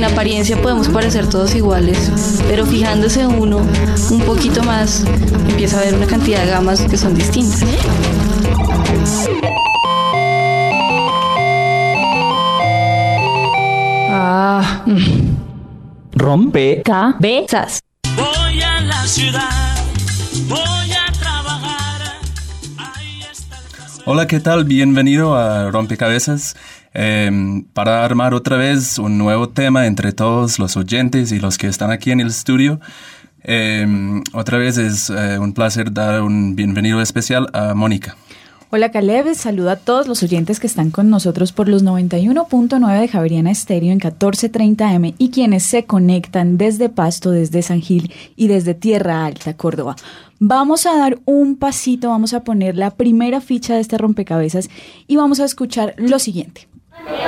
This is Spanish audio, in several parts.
En apariencia podemos parecer todos iguales, pero fijándose uno un poquito más, empieza a ver una cantidad de gamas que son distintas. Ah. Rompe. Cabezas. Voy a la ciudad, voy a trabajar. Ahí está el. Hola, ¿qué tal? Bienvenido a Rompecabezas. Eh, para armar otra vez un nuevo tema entre todos los oyentes y los que están aquí en el estudio. Eh, otra vez es eh, un placer dar un bienvenido especial a Mónica. Hola Caleb, saludo a todos los oyentes que están con nosotros por los 91.9 de Javeriana Estéreo en 1430M y quienes se conectan desde Pasto, desde San Gil y desde Tierra Alta, Córdoba. Vamos a dar un pasito, vamos a poner la primera ficha de este rompecabezas y vamos a escuchar lo siguiente. Ay,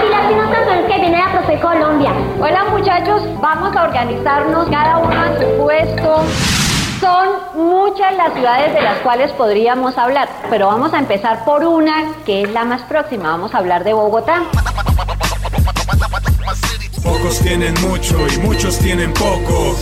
sí, las finanzas son que viene la profe Colombia. Hola muchachos, vamos a organizarnos cada uno en su puesto. Son muchas las ciudades de las cuales podríamos hablar, pero vamos a empezar por una que es la más próxima. Vamos a hablar de Bogotá. Pocos tienen mucho y muchos tienen poco.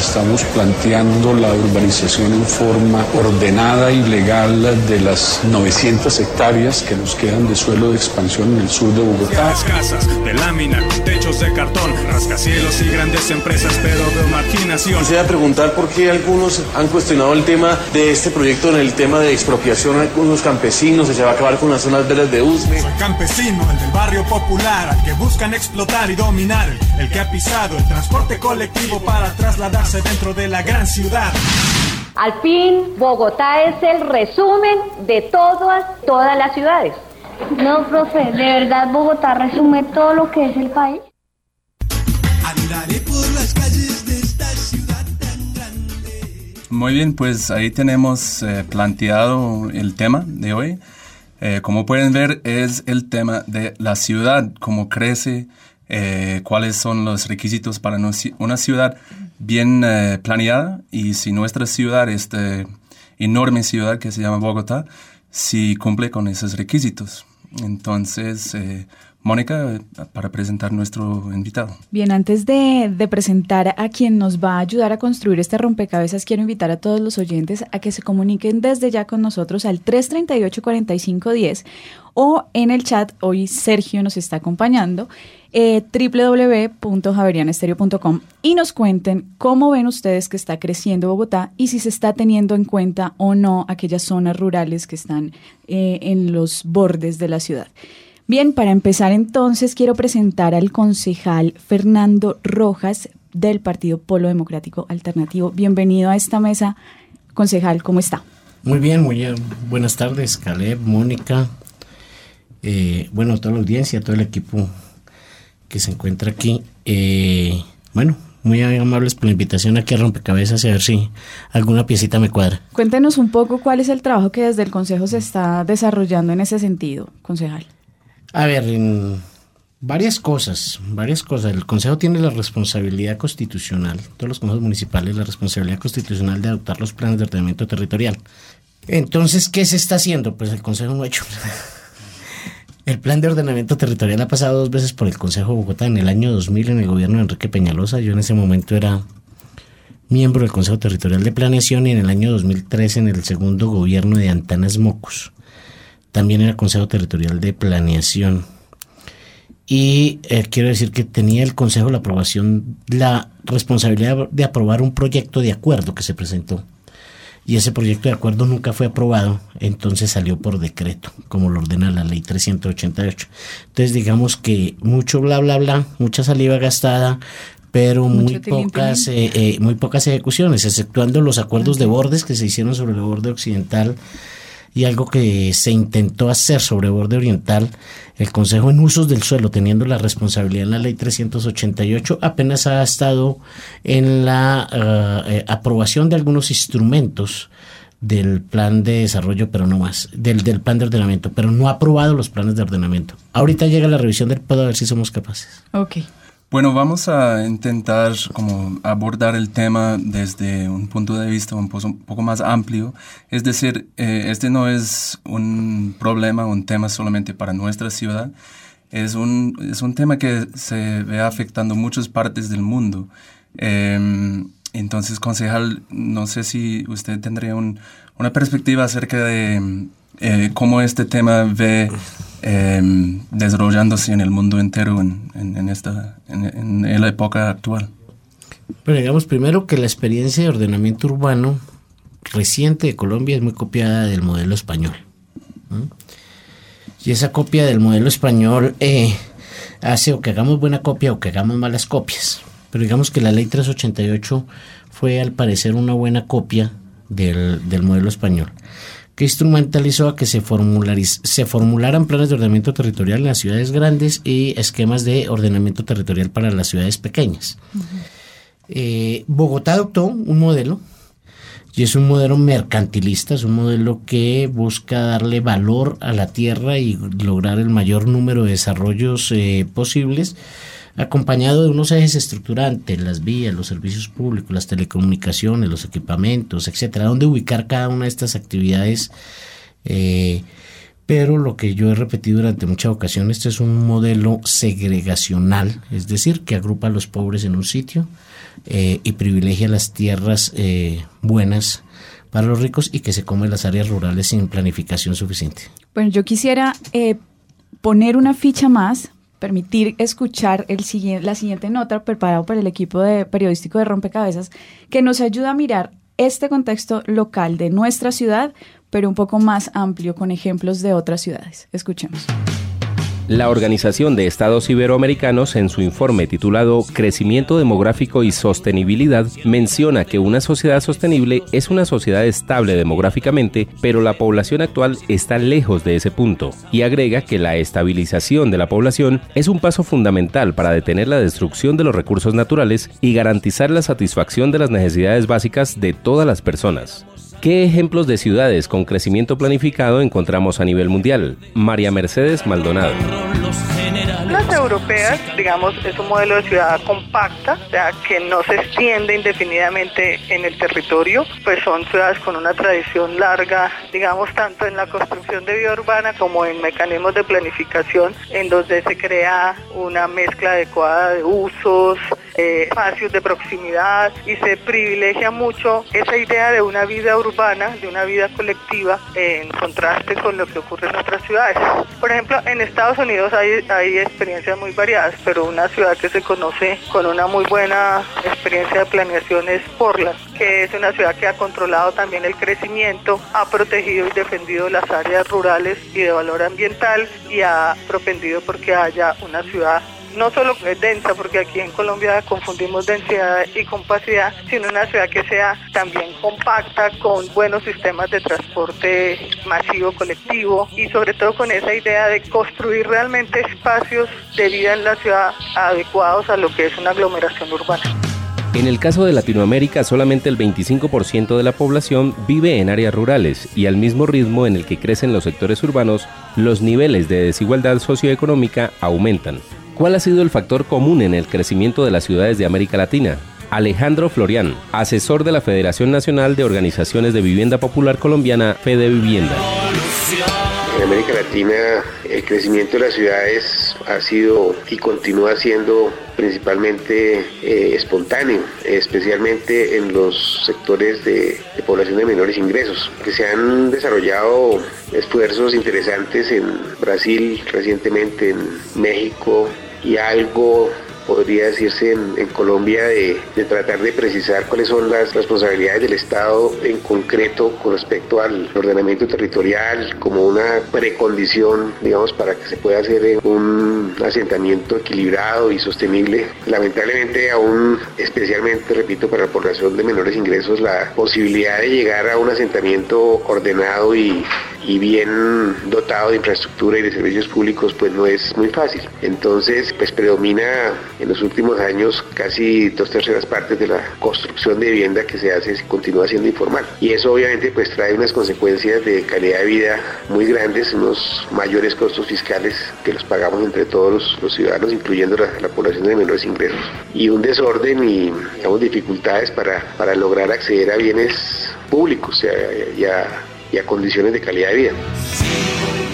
Estamos planteando la urbanización en forma ordenada y legal de las 900 hectáreas que nos quedan de suelo de expansión en el sur de Bogotá. Las casas de lámina con techos de cartón, rascacielos y grandes empresas, pero de marginación. Quisiera preguntar por qué algunos han cuestionado el tema de este proyecto en el tema de expropiación a algunos campesinos, se va a acabar con las zonas verdes de Usme. Soy campesino, el del barrio popular, al que buscan explotar y dominar, el que ha pisado el transporte colectivo para dentro de la gran ciudad. Al fin, Bogotá es el resumen de todas, todas las ciudades. No, profe, ¿de verdad Bogotá resume todo lo que es el país? Andaré por las calles de esta ciudad tan grande. Muy bien, pues ahí tenemos eh, planteado el tema de hoy. Eh, como pueden ver, es el tema de la ciudad, cómo crece, eh, cuáles son los requisitos para una ciudad bien eh, planeada y si nuestra ciudad, esta enorme ciudad que se llama Bogotá, si cumple con esos requisitos. Entonces, eh, Mónica, para presentar nuestro invitado. Bien, antes de, presentar a quien nos va a ayudar a construir este rompecabezas, quiero invitar a todos los oyentes a que se comuniquen desde ya con nosotros al 338-4510 o en el chat, hoy Sergio nos está acompañando, eh, y nos cuenten cómo ven ustedes que está creciendo Bogotá y si se está teniendo en cuenta o no aquellas zonas rurales que están eh, en los bordes de la ciudad. Bien, para empezar entonces quiero presentar al concejal Fernando Rojas del Partido Polo Democrático Alternativo. Bienvenido a esta mesa. Concejal, ¿cómo está? Muy bien, muy bien. Buenas tardes, Caleb, Mónica, eh, bueno, toda la audiencia, todo el equipo que se encuentra aquí. Eh, bueno, muy amables por la invitación aquí a Rompecabezas y a ver si alguna piecita me cuadra. Cuéntenos un poco cuál es el trabajo que desde el Consejo se está desarrollando en ese sentido, concejal. A ver, en varias cosas, varias cosas. El Consejo tiene la responsabilidad constitucional, todos los consejos municipales, la responsabilidad constitucional de adoptar los planes de ordenamiento territorial. Entonces, ¿qué se está haciendo? Pues el Consejo no ha hecho. El plan de ordenamiento territorial ha pasado dos veces por el Consejo de Bogotá en el año 2000 en el gobierno de Enrique Peñalosa. Yo en ese momento era miembro del Consejo Territorial de Planeación y en el año 2003 en el segundo gobierno de Antanas Mocos. También era Consejo Territorial de Planeación. Y eh, quiero decir que tenía el Consejo la aprobación, la responsabilidad de aprobar un proyecto de acuerdo que se presentó. Y ese proyecto de acuerdo nunca fue aprobado, entonces salió por decreto, como lo ordena la ley 388. Entonces digamos que mucho bla bla bla, mucha saliva gastada, pero muy pocas, eh, eh, muy pocas ejecuciones, exceptuando los acuerdos de bordes que se hicieron sobre el borde occidental y algo que se intentó hacer sobre borde oriental, el Consejo en Usos del Suelo, teniendo la responsabilidad en la ley 388, apenas ha estado en la eh, eh, aprobación de algunos instrumentos del plan de desarrollo, pero no más, del, plan de ordenamiento, pero no ha aprobado los planes de ordenamiento. Ahorita llega la revisión del POD a ver si somos capaces. Ok. Bueno, vamos a intentar como abordar el tema desde un punto de vista un poco, más amplio. Es decir, eh, este no es un problema, un tema solamente para nuestra ciudad. Es un, es un tema que se ve afectando muchas partes del mundo. Eh, entonces, concejal, no sé si usted tendría un, una perspectiva acerca de eh, cómo este tema ve eh, desarrollándose en el mundo entero en, en, en esta, en, en, la época actual. Pero digamos primero que la experiencia de ordenamiento urbano reciente de Colombia es muy copiada del modelo español. Y esa copia del modelo español eh, hace o que hagamos buena copia o que hagamos malas copias. Pero digamos que la ley 388 fue al parecer una buena copia del, del modelo español que instrumentalizó a que se, se formularan planes de ordenamiento territorial en las ciudades grandes y esquemas de ordenamiento territorial para las ciudades pequeñas. Uh -huh. eh, Bogotá adoptó un modelo y es un modelo mercantilista, es un modelo que busca darle valor a la tierra y lograr el mayor número de desarrollos eh, posibles acompañado de unos ejes estructurantes, las vías, los servicios públicos, las telecomunicaciones, los equipamientos, etcétera, donde ubicar cada una de estas actividades. Eh, pero lo que yo he repetido durante muchas ocasiones, este es un modelo segregacional, es decir, que agrupa a los pobres en un sitio eh, y privilegia las tierras eh, buenas para los ricos y que se come las áreas rurales sin planificación suficiente. Bueno, yo quisiera eh, poner una ficha más permitir escuchar el siguiente, la siguiente nota preparado por el equipo de periodístico de Rompecabezas, que nos ayuda a mirar este contexto local de nuestra ciudad, pero un poco más amplio con ejemplos de otras ciudades. Escuchemos. La Organización de Estados Iberoamericanos, en su informe titulado Crecimiento Demográfico y Sostenibilidad, menciona que una sociedad sostenible es una sociedad estable demográficamente, pero la población actual está lejos de ese punto, y agrega que la estabilización de la población es un paso fundamental para detener la destrucción de los recursos naturales y garantizar la satisfacción de las necesidades básicas de todas las personas. ¿Qué ejemplos de ciudades con crecimiento planificado encontramos a nivel mundial? María Mercedes Maldonado. Las europeas, digamos, es un modelo de ciudad compacta, o sea, que no se extiende indefinidamente en el territorio, pues son ciudades con una tradición larga, digamos, tanto en la construcción de vida urbana como en mecanismos de planificación, en donde se crea una mezcla adecuada de usos, eh, espacios de proximidad y se privilegia mucho esa idea de una vida urbana, de una vida colectiva, en contraste con lo que ocurre en otras ciudades. Por ejemplo, en Estados Unidos hay, hay experiencias muy variadas, pero una ciudad que se conoce con una muy buena experiencia de planeación es Portland, que es una ciudad que ha controlado también el crecimiento, ha protegido y defendido las áreas rurales y de valor ambiental y ha propendido porque haya una ciudad no solo es densa, porque aquí en Colombia confundimos densidad y compacidad, sino una ciudad que sea también compacta, con buenos sistemas de transporte masivo, colectivo y sobre todo con esa idea de construir realmente espacios de vida en la ciudad adecuados a lo que es una aglomeración urbana. En el caso de Latinoamérica, solamente el 25% de la población vive en áreas rurales y al mismo ritmo en el que crecen los sectores urbanos, los niveles de desigualdad socioeconómica aumentan. ¿Cuál ha sido el factor común en el crecimiento de las ciudades de América Latina? Alejandro Florián, asesor de la Federación Nacional de Organizaciones de Vivienda Popular Colombiana, Fede Vivienda. En América Latina el crecimiento de las ciudades ha sido y continúa siendo principalmente eh, espontáneo, especialmente en los sectores de, de, población de menores ingresos, que se han desarrollado esfuerzos interesantes en Brasil recientemente, en México y algo podría decirse en, Colombia de, de, tratar de precisar cuáles son las responsabilidades del Estado en concreto con respecto al ordenamiento territorial como una precondición, digamos, para que se pueda hacer un asentamiento equilibrado y sostenible. Lamentablemente aún, especialmente, repito, para la población de menores ingresos, la posibilidad de llegar a un asentamiento ordenado y y bien dotado de infraestructura y de servicios públicos, pues no es muy fácil. Entonces, pues predomina en los últimos años casi dos terceras partes de la construcción de vivienda que se hace continúa siendo informal. Y eso obviamente pues trae unas consecuencias de calidad de vida muy grandes, unos mayores costos fiscales que los pagamos entre todos los, ciudadanos, incluyendo la, la, población de menores ingresos. Y un desorden y digamos, dificultades para, para lograr acceder a bienes públicos y a, y a condiciones de calidad de vida.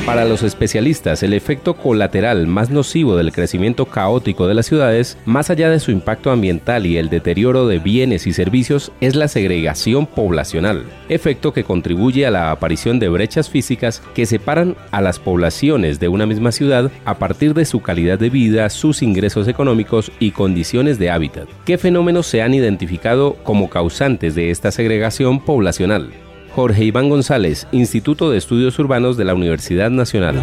Para los especialistas, el efecto colateral más nocivo del crecimiento caótico de las ciudades, más allá de su impacto ambiental y el deterioro de bienes y servicios, es la segregación poblacional, efecto que contribuye a la aparición de brechas físicas que separan a las poblaciones de una misma ciudad a partir de su calidad de vida, sus ingresos económicos y condiciones de hábitat. ¿Qué fenómenos se han identificado como causantes de esta segregación poblacional? Jorge Iván González, Instituto de Estudios Urbanos de la Universidad Nacional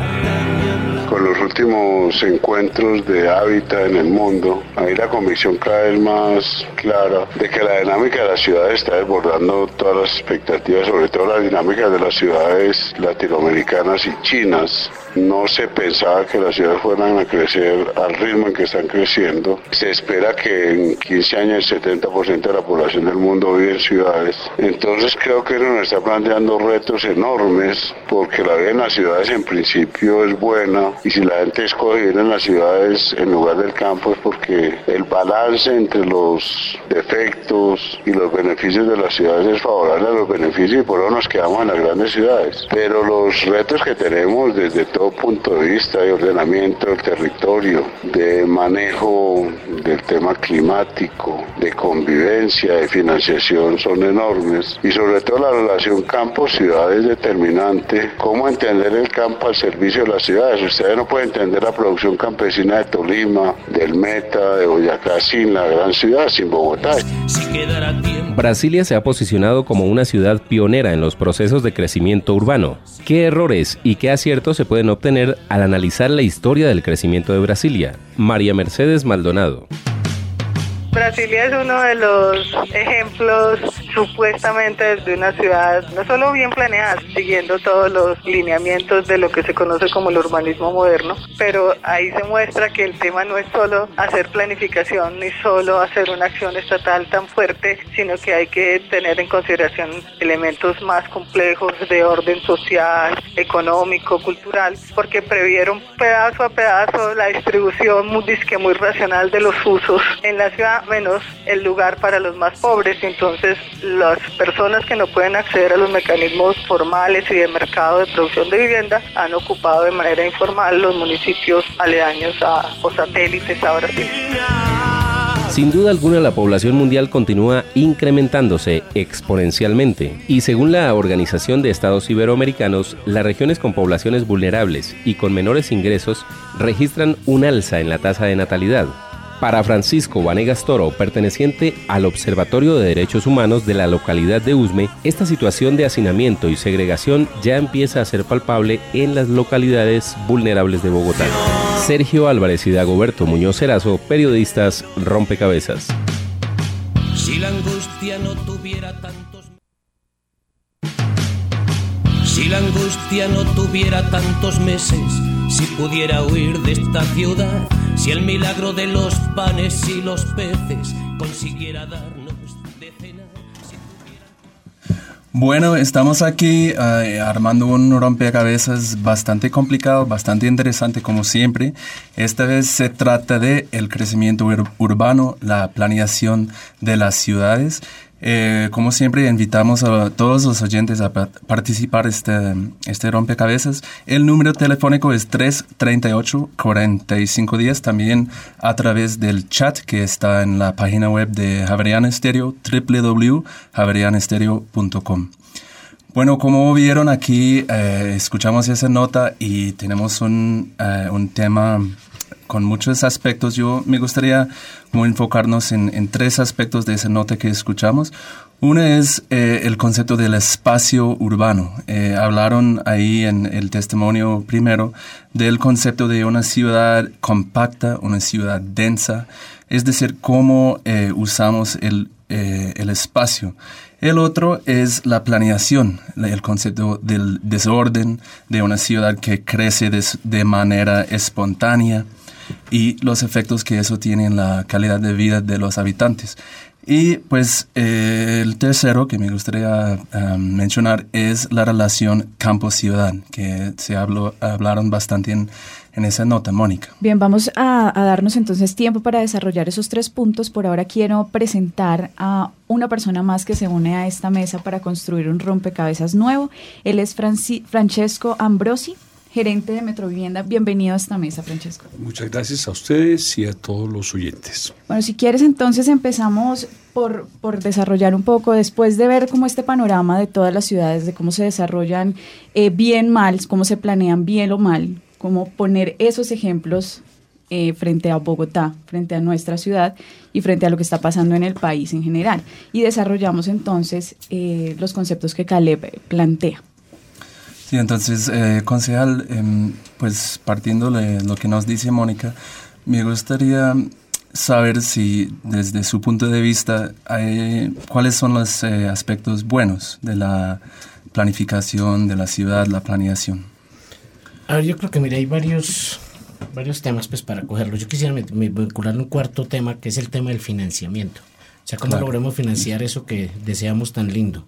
últimos encuentros de hábitat en el mundo, ahí la convicción cada vez más clara de que la dinámica de las ciudades está desbordando todas las expectativas, sobre todo la dinámica de las ciudades latinoamericanas y chinas. No se pensaba que las ciudades fueran a crecer al ritmo en que están creciendo. Se espera que en 15 años el 70% de la población del mundo vive en ciudades. Entonces creo que eso nos está planteando retos enormes porque la vida en las ciudades en principio es buena y si la gente escoge vivir en las ciudades en lugar del campo es porque el balance entre los defectos y los beneficios de las ciudades es favorable a los beneficios y por eso nos quedamos en las grandes ciudades. Pero los retos que tenemos desde todo punto de vista de ordenamiento del territorio, de manejo del tema climático, de convivencia, de financiación son enormes y sobre todo la relación campo-ciudad es determinante. ¿Cómo entender el campo al servicio de las ciudades? Ustedes no pueden entender la producción campesina de Tolima, del Meta, de Boyacá sin la gran ciudad, sin Bogotá. Brasilia se ha posicionado como una ciudad pionera en los procesos de crecimiento urbano. ¿Qué errores y qué aciertos se pueden obtener al analizar la historia del crecimiento de Brasilia? María Mercedes Maldonado. Brasilia es uno de los ejemplos supuestamente de una ciudad no solo bien planeada, siguiendo todos los lineamientos de lo que se conoce como el urbanismo moderno, pero ahí se muestra que el tema no es solo hacer planificación ni solo hacer una acción estatal tan fuerte, sino que hay que tener en consideración elementos más complejos de orden social, económico, cultural, porque previeron pedazo a pedazo la distribución muy, muy racional de los usos en la ciudad menos el lugar para los más pobres. Entonces, las personas que no pueden acceder a los mecanismos formales y de mercado de producción de vivienda han ocupado de manera informal los municipios aledaños o satélites a Brasil. Sin duda alguna la población mundial continúa incrementándose exponencialmente y según la Organización de Estados Iberoamericanos, las regiones con poblaciones vulnerables y con menores ingresos registran un alza en la tasa de natalidad, para Francisco Vanegas Toro, perteneciente al Observatorio de Derechos Humanos de la localidad de Usme, esta situación de hacinamiento y segregación ya empieza a ser palpable en las localidades vulnerables de Bogotá. Sergio Álvarez y Dagoberto Muñoz Cerazo, periodistas Rompecabezas. Si la angustia no tuviera tantos Si la angustia no tuviera tantos meses, si pudiera huir de esta ciudad, si el milagro de los panes y los peces consiguiera darnos de cenar. Bueno, estamos aquí eh, armando un rompecabezas bastante complicado, bastante interesante como siempre. Esta vez se trata de el crecimiento urbano, la planeación de las ciudades. Eh, como siempre, invitamos a todos los oyentes a participar este este rompecabezas. El número telefónico es 338-4510, también a través del chat que está en la página web de Javeriana Estéreo, www.javerianestereo.com. Bueno, como vieron aquí, eh, escuchamos esa nota y tenemos un, eh, un tema con muchos aspectos. Yo me gustaría enfocarnos en, tres aspectos de esa nota que escuchamos. Una es eh, el concepto del espacio urbano. Eh, hablaron ahí en el testimonio primero del concepto de una ciudad compacta, una ciudad densa, es decir, cómo eh, usamos el, el espacio. El otro es la planeación, la- el concepto del desorden de una ciudad que crece de manera espontánea y los efectos que eso tiene en la calidad de vida de los habitantes. Y pues eh, el tercero que me gustaría mencionar es la relación campo-ciudad, que se habló, hablaron bastante en, en esa nota, Mónica. Bien, vamos a, a darnos entonces tiempo para desarrollar esos tres puntos. Por ahora quiero presentar a una persona más que se une a esta mesa para construir un rompecabezas nuevo. Él es Franci- Francesco Ambrosi, gerente de Metrovivienda. Bienvenido a esta mesa, Francesco. Muchas gracias a ustedes y a todos los oyentes. Bueno, si quieres entonces empezamos por, por desarrollar un poco, después de ver como este panorama de todas las ciudades, de cómo se desarrollan eh, bien mal, cómo se planean bien o mal, cómo poner esos ejemplos eh, frente a Bogotá, frente a nuestra ciudad y frente a lo que está pasando en el país en general. Y desarrollamos entonces eh, los conceptos que Caleb plantea. Sí, entonces, eh, concejal, em, pues partiendo de lo que nos dice Mónica, me gustaría saber si desde su punto de vista, hay- cuáles son los eh, aspectos buenos de la planificación de la ciudad, la planeación. A ver, yo creo que mira, hay varios, varios temas pues para cogerlos. Yo quisiera vincular un cuarto tema que es el tema del financiamiento. O sea, cómo Claro. logramos financiar eso que deseamos tan lindo.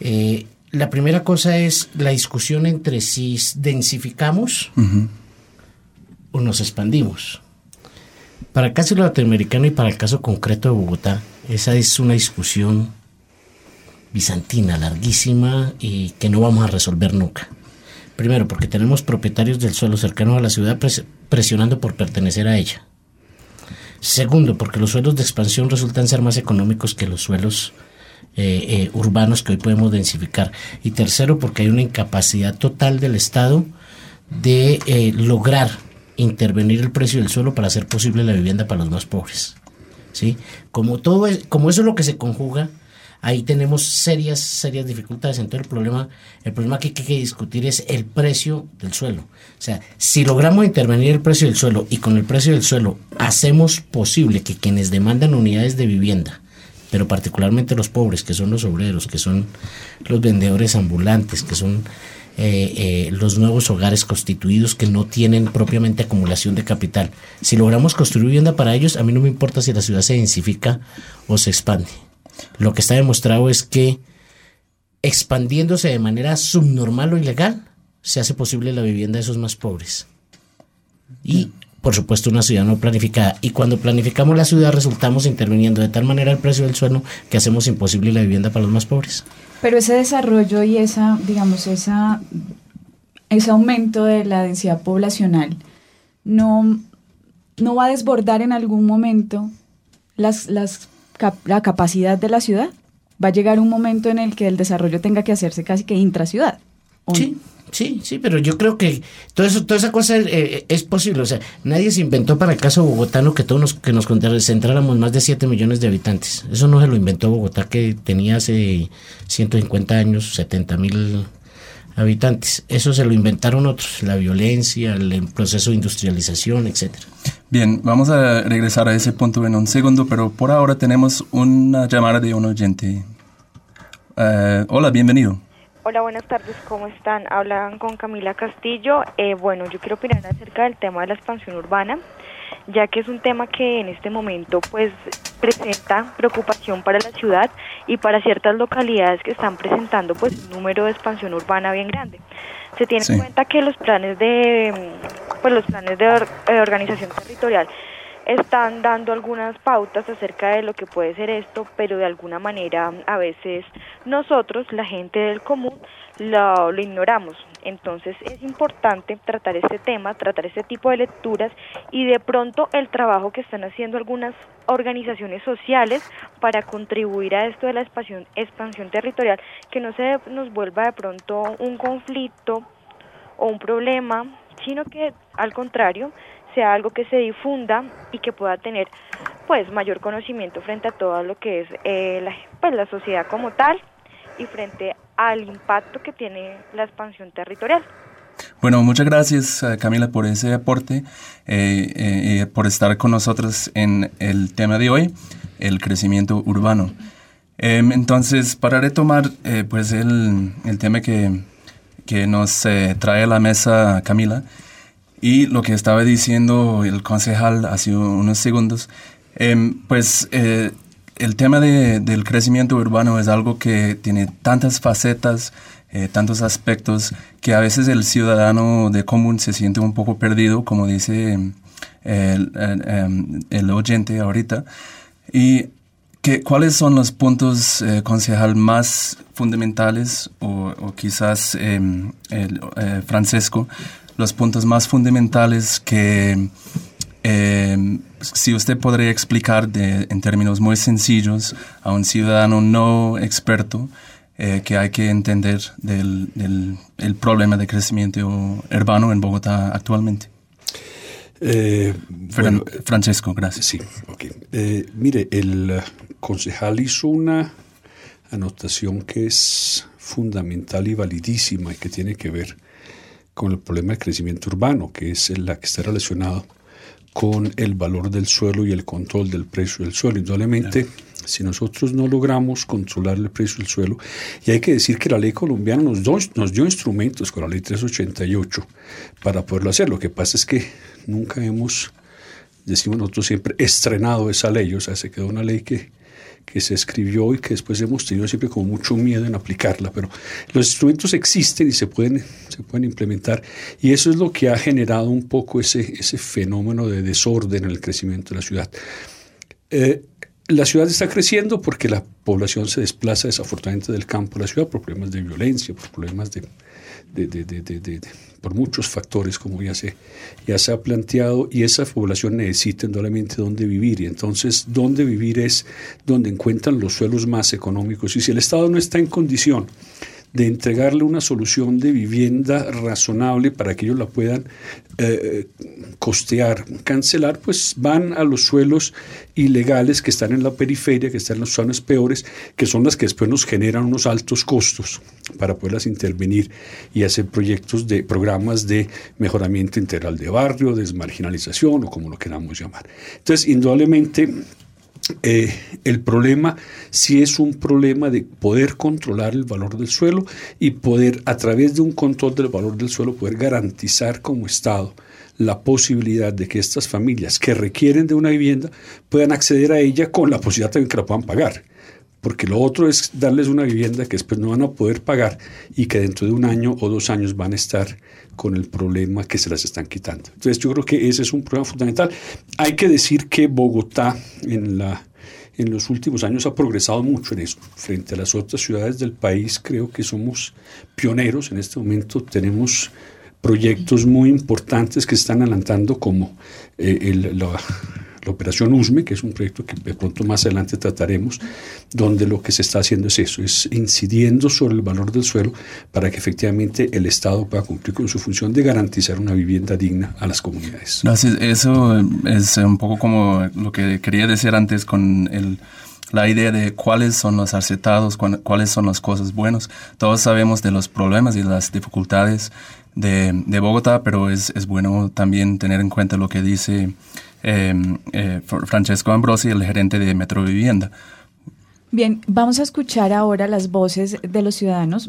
Eh, la primera cosa es la discusión entre si densificamos o nos expandimos. Para el caso latinoamericano y para el caso concreto de Bogotá, esa es una discusión bizantina, larguísima y que no vamos a resolver nunca. Primero, porque tenemos propietarios del suelo cercanos a la ciudad pres- presionando por pertenecer a ella. Segundo, porque los suelos de expansión resultan ser más económicos que los suelos eh, eh, urbanos que hoy podemos densificar. Y tercero, porque hay una incapacidad total del Estado de eh, lograr intervenir el precio del suelo para hacer posible la vivienda para los más pobres. ¿sí? Como, todo es, como eso es lo que se conjuga, ahí tenemos serias, serias dificultades. Entonces el problema, el problema que hay que discutir es el precio del suelo. O sea, si logramos intervenir el precio del suelo y con el precio del suelo hacemos posible que quienes demandan unidades de vivienda, pero particularmente los pobres, que son los obreros, que son los vendedores ambulantes, que son eh, eh, los nuevos hogares constituidos que no tienen propiamente acumulación de capital. Si logramos construir vivienda para ellos, a mí no me importa si la ciudad se densifica o se expande. Lo que está demostrado es que expandiéndose de manera subnormal o ilegal, se hace posible la vivienda de esos más pobres. Y, por supuesto, una ciudad no planificada. Y cuando planificamos la ciudad, resultamos interviniendo de tal manera el precio del suelo que hacemos imposible la vivienda para los más pobres. Pero ese desarrollo y esa, digamos, esa, ese aumento de la densidad poblacional no, no va a desbordar en algún momento las, las, la capacidad de la ciudad. Va a llegar un momento en el que el desarrollo tenga que hacerse casi que intraciudad. ¿O Sí, sí, sí, pero yo creo que todo eso, toda esa cosa eh, es posible. O sea, nadie se inventó para el caso bogotano que todos nos, que nos concentráramos más de 7 millones de habitantes. Eso no se lo inventó Bogotá, que tenía hace 150 años 70 mil habitantes. Eso se lo inventaron otros, la violencia, el, el proceso de industrialización, etcétera. Bien, vamos a regresar a ese punto en un segundo, pero por ahora tenemos una llamada de un oyente. Eh, hola, bienvenido. Hola, buenas tardes, ¿cómo están? Hablan con Camila Castillo. Eh, bueno, yo quiero opinar acerca del tema de la expansión urbana, ya que es un tema que en este momento pues presenta preocupación para la ciudad y para ciertas localidades que están presentando pues un número de expansión urbana bien grande. Se tiene Sí. en cuenta que los planes de pues los planes de eh, organización territorial están dando algunas pautas acerca de lo que puede ser esto, pero de alguna manera a veces nosotros, la gente del común, lo, ignoramos. Entonces es importante tratar este tema, tratar este tipo de lecturas y de pronto el trabajo que están haciendo algunas organizaciones sociales para contribuir a esto de la expansión, expansión territorial, que no se nos vuelva de pronto un conflicto o un problema, sino que al contrario sea algo que se difunda y que pueda tener pues mayor conocimiento frente a todo lo que es eh, la, pues, la sociedad como tal y frente al impacto que tiene la expansión territorial. Bueno, muchas gracias eh, Camila por ese aporte, eh, eh, eh, por estar con nosotros en el tema de hoy, el crecimiento urbano. Em, entonces, para retomar pues el, el, tema que, que nos trae a la mesa Camila y lo que estaba diciendo el concejal hace unos segundos, em, pues eh, el tema de, del crecimiento urbano es algo que tiene tantas facetas, tantos aspectos, que a veces el ciudadano de común se siente un poco perdido, como dice em, el, el, el oyente ahorita. Y ¿Cuáles son los puntos, eh, concejal, más fundamentales o, quizás em, el, eh, Francesco, los puntos más fundamentales que em, si usted podría explicar de, en términos muy sencillos a un ciudadano no experto eh, que hay que entender del, del el problema de crecimiento urbano en Bogotá actualmente? bueno, Francesco, gracias. Sí, ok. mire, el concejal hizo una anotación que es fundamental y validísima y que tiene que ver con el problema del crecimiento urbano, que es la que está relacionado con el valor del suelo y el control del precio del suelo. Indudablemente, si nosotros no logramos controlar el precio del suelo, y hay que decir que la ley colombiana nos, nos dio instrumentos con la ley 388 para poderlo hacer. Lo que pasa es que nunca hemos, decimos nosotros siempre, estrenado esa ley, o sea, se quedó una ley que que se escribió y que después hemos tenido siempre como mucho miedo en aplicarla, pero los instrumentos existen y se pueden, se pueden implementar y eso es lo que ha generado un poco ese, ese fenómeno de desorden en el crecimiento de la ciudad. Eh, la ciudad está creciendo porque la población se desplaza desafortunadamente del campo a la ciudad por problemas de violencia, por problemas de, de, de, de por muchos factores, como ya se, ya se ha planteado, y esa población necesita indudablemente dónde vivir. Y entonces, dónde vivir es donde encuentran los suelos más económicos. Y si el Estado no está en condición de entregarle una solución de vivienda razonable para que ellos la puedan eh, costear, cancelar, pues van a los suelos ilegales que están en la periferia, que están en las zonas peores, que son las que después nos generan unos altos costos para poderlas intervenir y hacer proyectos de programas de mejoramiento integral de barrio, desmarginalización o como lo queramos llamar. Entonces, indudablemente eh, el problema sí es un problema de poder controlar el valor del suelo y poder, a través de un control del valor del suelo, poder garantizar como Estado la posibilidad de que estas familias que requieren de una vivienda puedan acceder a ella con la posibilidad de que la puedan pagar porque lo otro es darles una vivienda que después no van a poder pagar y que dentro de un año o dos años van a estar con el problema que se las están quitando. Entonces yo creo que ese es un problema fundamental. Hay que decir que Bogotá en la en los últimos años ha progresado mucho en eso. Frente a las otras ciudades del país, creo que somos pioneros. En este momento tenemos proyectos muy importantes que están adelantando como eh, el, la, la operación USME, que es un proyecto que de pronto más adelante trataremos, donde lo que se está haciendo es eso, es incidiendo sobre el valor del suelo para que efectivamente el Estado pueda cumplir con su función de garantizar una vivienda digna a las comunidades. Gracias. Eso es un poco como lo que quería decir antes con el la idea de cuáles son los acetados, cuáles son las cosas buenas. Todos sabemos de los problemas y las dificultades de, de Bogotá, pero es, es, bueno también tener en cuenta lo que dice Francesco Ambrosi, el gerente de Metro Vivienda. Bien, vamos a escuchar ahora las voces de los ciudadanos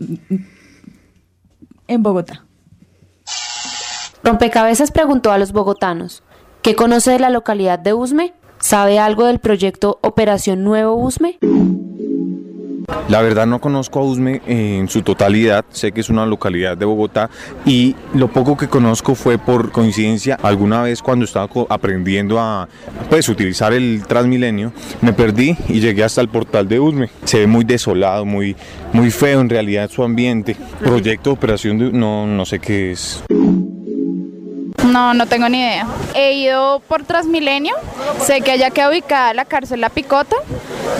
en Bogotá. Rompecabezas preguntó a los bogotanos, ¿qué conoce de la localidad de Usme? ¿Sabe algo del proyecto Operación Nuevo Usme? La verdad no conozco a Usme en su totalidad, sé que es una localidad de Bogotá y lo poco que conozco fue por coincidencia alguna vez cuando estaba aprendiendo a pues utilizar el Transmilenio, me perdí y llegué hasta el portal de Usme. Se ve muy desolado, muy muy feo en realidad su ambiente. Proyecto operación de, no no sé qué es. No, no tengo ni idea. He ido por Transmilenio, sé que allá queda ubicada la cárcel La Picota,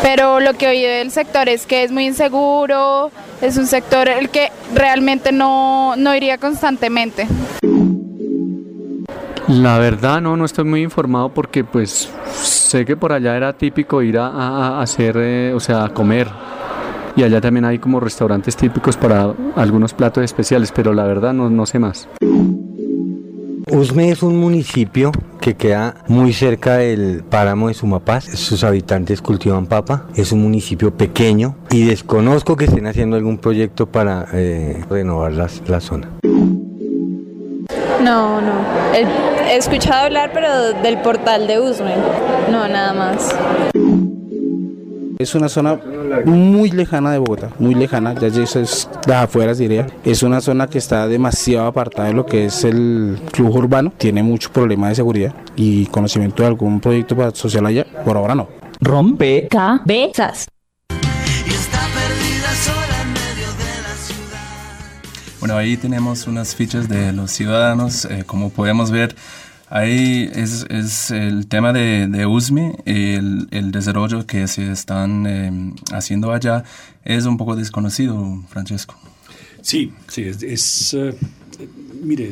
pero lo que he oído del sector es que es muy inseguro, es un sector el que realmente no, no iría constantemente. La verdad no, no estoy muy informado porque pues sé que por allá era típico ir a, hacer, eh, o sea, a comer. Y allá también hay como restaurantes típicos para algunos platos especiales, pero la verdad no, no sé más. Usme es un municipio que queda muy cerca del páramo de Sumapaz. Sus habitantes cultivan papa. Es un municipio pequeño y desconozco que estén haciendo algún proyecto para eh, renovar las- la zona. No, no. He, escuchado hablar, pero del portal de Usme. No, nada más. Es una zona muy lejana de Bogotá, muy lejana, ya eso es las afueras diría. Es una zona que está demasiado apartada de lo que es el flujo urbano, tiene mucho problema de seguridad y conocimiento de algún proyecto para- social allá, por ahora no. Rompe cabezas. Bueno, ahí tenemos unas fichas de los ciudadanos. eh, como podemos ver, ahí es, es el tema de, de USME, el, el desarrollo que se están eh, haciendo allá es un poco desconocido, Francesco. Sí, sí, es, es, eh, mire,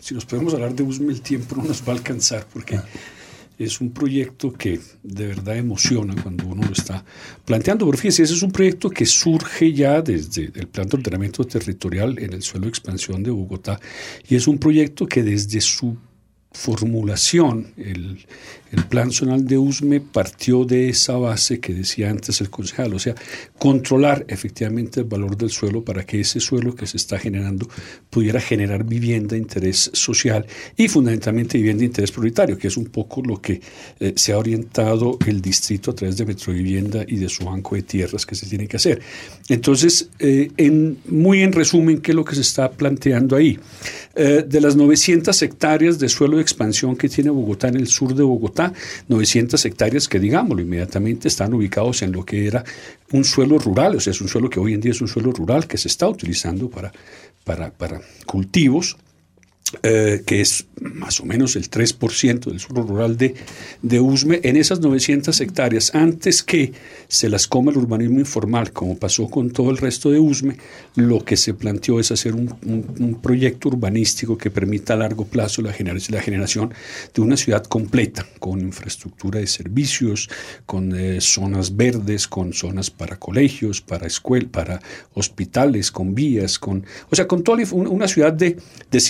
si nos podemos hablar de USME el tiempo no nos va a alcanzar porque es un proyecto que de verdad emociona cuando uno lo está planteando. Pero fíjese, ese es un proyecto que surge ya desde el Plan de Ordenamiento Territorial en el suelo de expansión de Bogotá y es un proyecto que desde su formulación, el, el Plan Zonal de USME partió de esa base que decía antes el concejal, o sea, controlar efectivamente el valor del suelo para que ese suelo que se está generando pudiera generar vivienda de interés social y fundamentalmente vivienda de interés prioritario, que es un poco lo que eh, se ha orientado el distrito a través de Metrovivienda y de su banco de tierras que se tiene que hacer. Entonces, eh, en, muy en resumen, ¿qué es lo que se está planteando ahí? Eh, de las 900 hectáreas de suelo de expansión que tiene Bogotá en el sur de Bogotá, 900 hectáreas que, digámoslo, inmediatamente están ubicados en lo que era un suelo rural, o sea, es un suelo que hoy en día es un suelo rural que se está utilizando para, para, para cultivos. Eh, que es más o menos el 3% del suelo rural de, de Usme, en esas 900 hectáreas, antes que se las coma el urbanismo informal, como pasó con todo el resto de Usme, lo que se planteó es hacer un, proyecto urbanístico que permita a largo plazo la generación, la generación de una ciudad completa, con infraestructura de servicios, con eh, zonas verdes, con zonas para colegios, para escuelas, para hospitales, con vías, con, o sea, con toda una ciudad de, de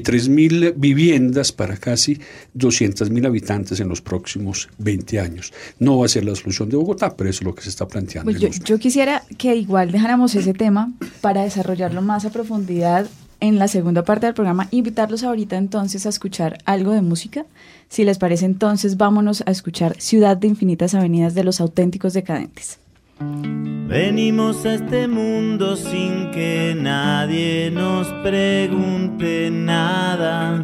53 mil viviendas para casi 200 mil habitantes en los próximos 20 años. No va a ser la solución de Bogotá, pero eso es lo que se está planteando. Pues yo quisiera que igual dejáramos ese tema para desarrollarlo más a profundidad en la segunda parte del programa. Invitarlos ahorita entonces a escuchar algo de música. Si les parece, entonces vámonos a escuchar Ciudad de Infinitas Avenidas de los Auténticos Decadentes. Venimos a este mundo sin que nadie nos pregunte nada.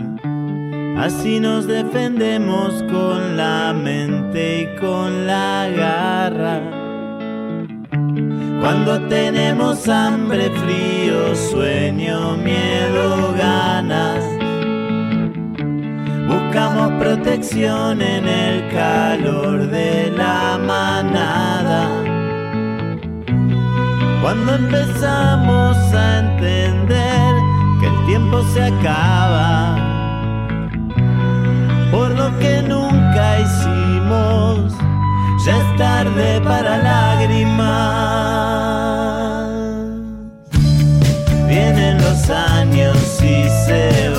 Así nos defendemos con la mente y con la garra. Cuando tenemos hambre, frío, sueño, miedo, ganas. Buscamos protección en el calor de la manada. Cuando empezamos a entender que el tiempo se acaba, por lo que nunca hicimos, ya es tarde para lágrimas. Vienen los años y se van,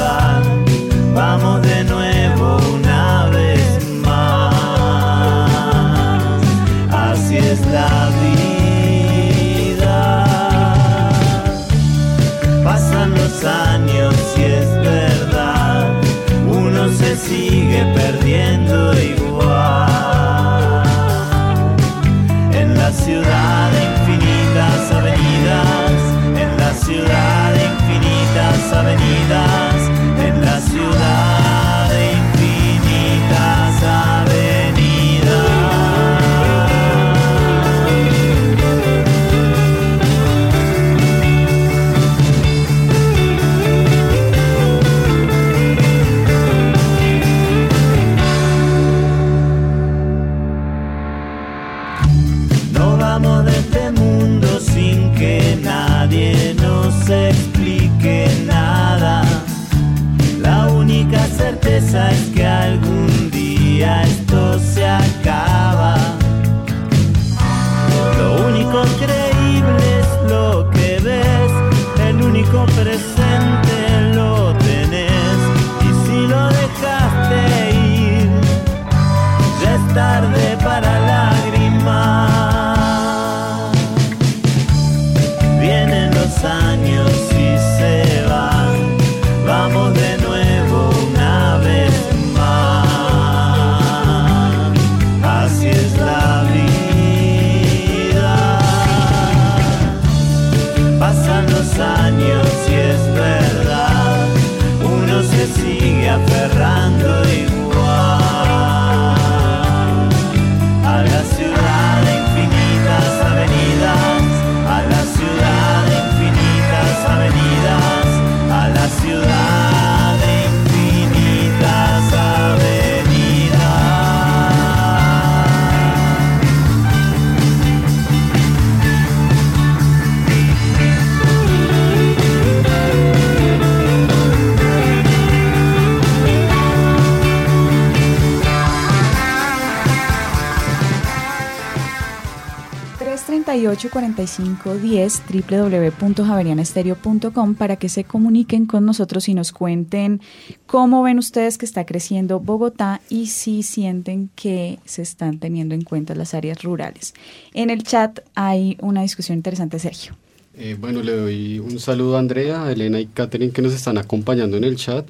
698-4510 www.javerianestereo.com para que se comuniquen con nosotros y nos cuenten cómo ven ustedes que está creciendo Bogotá y si sienten que se están teniendo en cuenta las áreas rurales. En el chat hay una discusión interesante, Sergio. Eh, bueno, le doy un saludo a Andrea, a Elena y Catherine que nos están acompañando en el chat.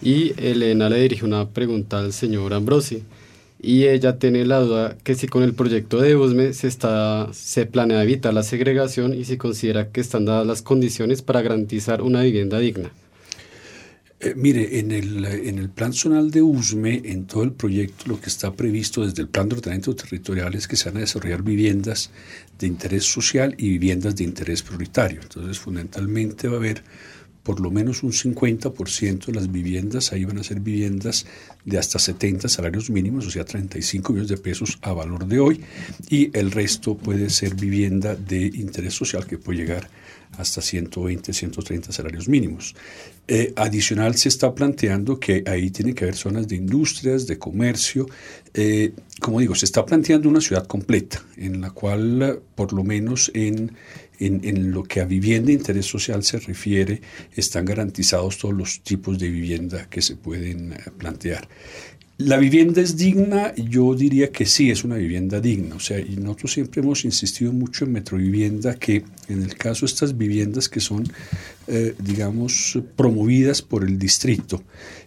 Y Elena le dirige una pregunta al señor Ambrosi. Y ella tiene la duda que si con el proyecto de USME se, está, se planea evitar la segregación y si considera que están dadas las condiciones para garantizar una vivienda digna. Eh, mire, en el, en el plan zonal de USME, en todo el proyecto, lo que está previsto desde el plan de ordenamiento territorial es que se van a desarrollar viviendas de interés social y viviendas de interés prioritario. Entonces, fundamentalmente va a haber por lo menos un 50% de las viviendas, ahí van a ser viviendas de hasta 70 salarios mínimos, o sea, 35 millones de pesos a valor de hoy, y el resto puede ser vivienda de interés social que puede llegar hasta 120, 130 salarios mínimos. Eh, adicional se está planteando que ahí tiene que haber zonas de industrias, de comercio. Eh, como digo, se está planteando una ciudad completa en la cual por lo menos en, en, lo que a vivienda de interés social se refiere están garantizados todos los tipos de vivienda que se pueden eh, plantear. La vivienda es digna, yo diría que sí, es una vivienda digna. O sea, y nosotros siempre hemos insistido mucho en Metrovivienda que en el caso de estas viviendas que son, eh, digamos, promovidas por el distrito,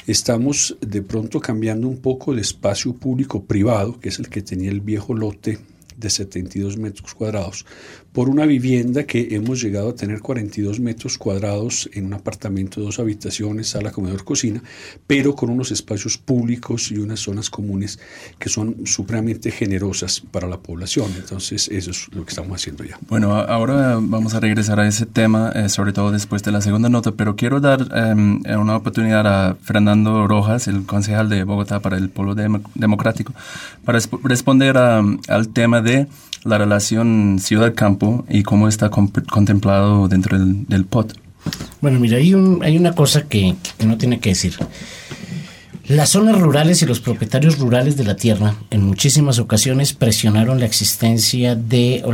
estamos de pronto cambiando un poco de espacio público privado, que es el que tenía el viejo lote de 72 metros cuadrados, por una vivienda que hemos llegado a tener 42 metros cuadrados en un apartamento dos habitaciones, sala, comedor, cocina, pero con unos espacios públicos y unas zonas comunes que son supremamente generosas para la población. Entonces, eso es lo que estamos haciendo ya. Bueno, ahora vamos a regresar a ese tema, eh, sobre todo después de la segunda nota, pero quiero dar em, una oportunidad a Fernando Rojas, el concejal de Bogotá para el Polo Democrático, para responder al tema de la relación ciudad-campo y cómo está contemplado dentro del, POT. Bueno, mira, hay, una cosa que, no tiene que decir. Las zonas rurales y los propietarios rurales de la tierra en muchísimas ocasiones presionaron la existencia de o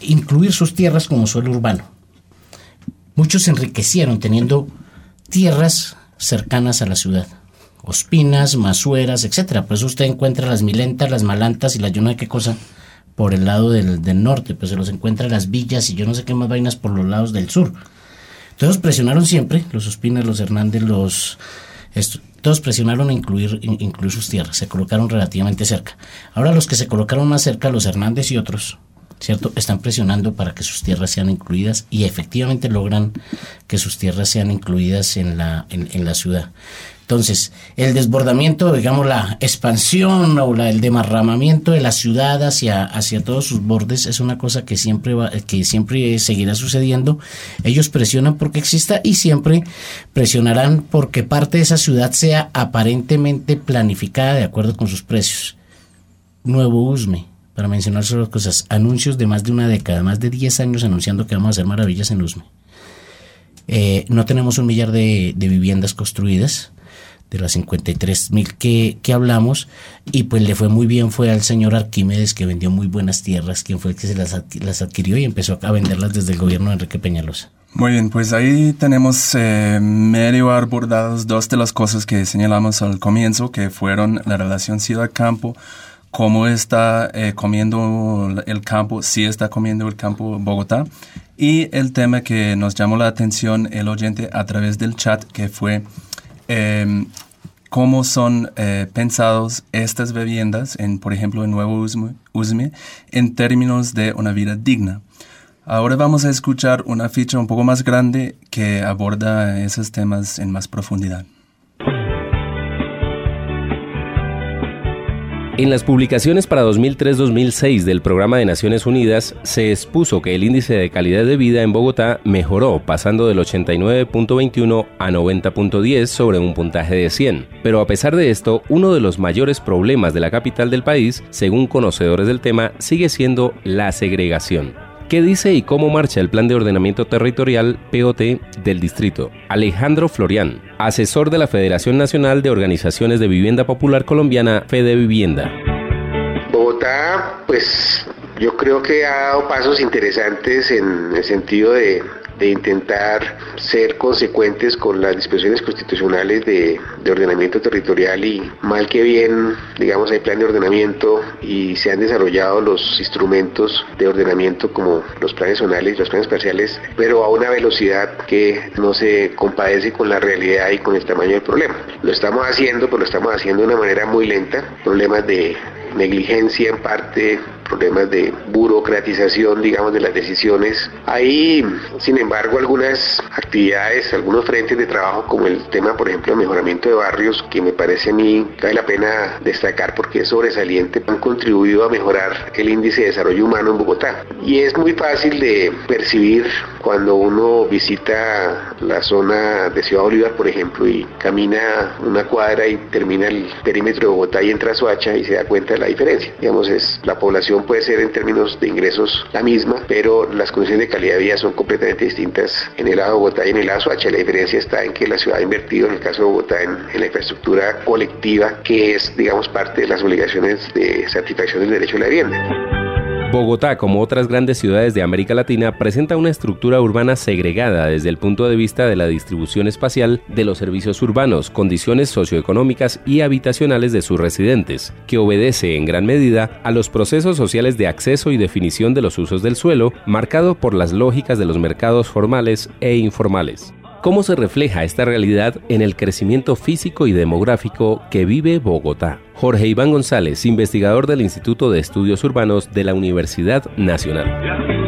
incluir sus tierras como suelo urbano. Muchos se enriquecieron teniendo tierras cercanas a la ciudad. Ospinas, masueras, etcétera. Por eso usted encuentra las milentas, las malantas y la yo no sé qué cosa por el lado del, norte, pues se los encuentra las villas y yo no sé qué más vainas por los lados del sur. Todos presionaron siempre, los Ospinas, los Hernández, los... todos presionaron a incluir, incluir sus tierras, se colocaron relativamente cerca. Ahora los que se colocaron más cerca, los Hernández y otros, ¿cierto? Están presionando para que sus tierras sean incluidas y efectivamente logran que sus tierras sean incluidas en la, en la ciudad. Entonces, el desbordamiento, digamos, la expansión o la, el demarramamiento de la ciudad hacia, hacia todos sus bordes es una cosa que siempre, va, que siempre seguirá sucediendo. Ellos presionan porque exista y siempre presionarán porque parte de esa ciudad sea aparentemente planificada de acuerdo con sus precios. Nuevo USME, para mencionar solo cosas, anuncios de más de una década, más de 10 años anunciando que vamos a hacer maravillas en USME. Eh, no tenemos un millar de, de viviendas construidas de las 53 mil que, que, hablamos, y pues le fue muy bien, fue al señor Arquímedes que vendió muy buenas tierras, quien fue el que se las, las adquirió y empezó a venderlas desde el gobierno de Enrique Peñalosa. Muy bien, pues ahí tenemos eh, medio abordados dos de las cosas que señalamos al comienzo, que fueron la relación ciudad-campo, cómo está eh, comiendo el campo, si está comiendo el campo Bogotá, y el tema que nos llamó la atención el oyente a través del chat, que fue eh, cómo son eh, pensados estas viviendas, en, por ejemplo, en Nuevo Usme, en términos de una vida digna. Ahora vamos a escuchar una ficha un poco más grande que aborda esos temas en más profundidad. En las publicaciones para 2003-2006 del Programa de Naciones Unidas se expuso que el índice de calidad de vida en Bogotá mejoró, pasando del 89.21 a 90.10 sobre un puntaje de 100. Pero a pesar de esto, uno de los mayores problemas de la capital del país, según conocedores del tema, sigue siendo la segregación. ¿Qué dice y cómo marcha el Plan de Ordenamiento Territorial POT del distrito? Alejandro Florián, asesor de la Federación Nacional de Organizaciones de Vivienda Popular Colombiana, Fede Vivienda. Bogotá, pues Yo creo que ha dado pasos interesantes en el sentido de de intentar ser consecuentes con las disposiciones constitucionales de, ordenamiento territorial y mal que bien, digamos, hay plan de ordenamiento y se han desarrollado los instrumentos de ordenamiento como los planes zonales los planes parciales, pero a una velocidad que no se compadece con la realidad y con el tamaño del problema. Lo estamos haciendo, pero lo estamos haciendo de una manera muy lenta, problemas de negligencia en parte, problemas de burocratización, digamos, de las decisiones. Hay, sin embargo, algunas actividades, algunos frentes de trabajo, como el tema, por ejemplo, de mejoramiento de barrios, que me parece a mí vale la pena destacar porque es sobresaliente, han contribuido a mejorar el índice de desarrollo humano en Bogotá. Y es muy fácil de percibir cuando uno visita la zona de Ciudad Bolívar, por ejemplo, y camina una cuadra y termina el perímetro de Bogotá y entra a Soacha y se da cuenta de la diferencia. Digamos, es la población puede ser en términos de ingresos la misma, pero las condiciones de calidad de vida son completamente distintas en el lado de Bogotá y en el lado. La diferencia está en que la ciudad ha invertido, en el caso de Bogotá, en la infraestructura colectiva, que es, digamos, parte de las obligaciones de satisfacción del derecho a la vivienda. Bogotá, como otras grandes ciudades de América Latina, presenta una estructura urbana segregada desde el punto de vista de la distribución espacial de los servicios urbanos, condiciones socioeconómicas y habitacionales de sus residentes, que obedece en gran medida a los procesos sociales de acceso y definición de los usos del suelo, marcado por las lógicas de los mercados formales e informales. ¿Cómo se refleja esta realidad en el crecimiento físico y demográfico que vive Bogotá? Jorge Iván González, investigador del Instituto de Estudios Urbanos de la Universidad Nacional.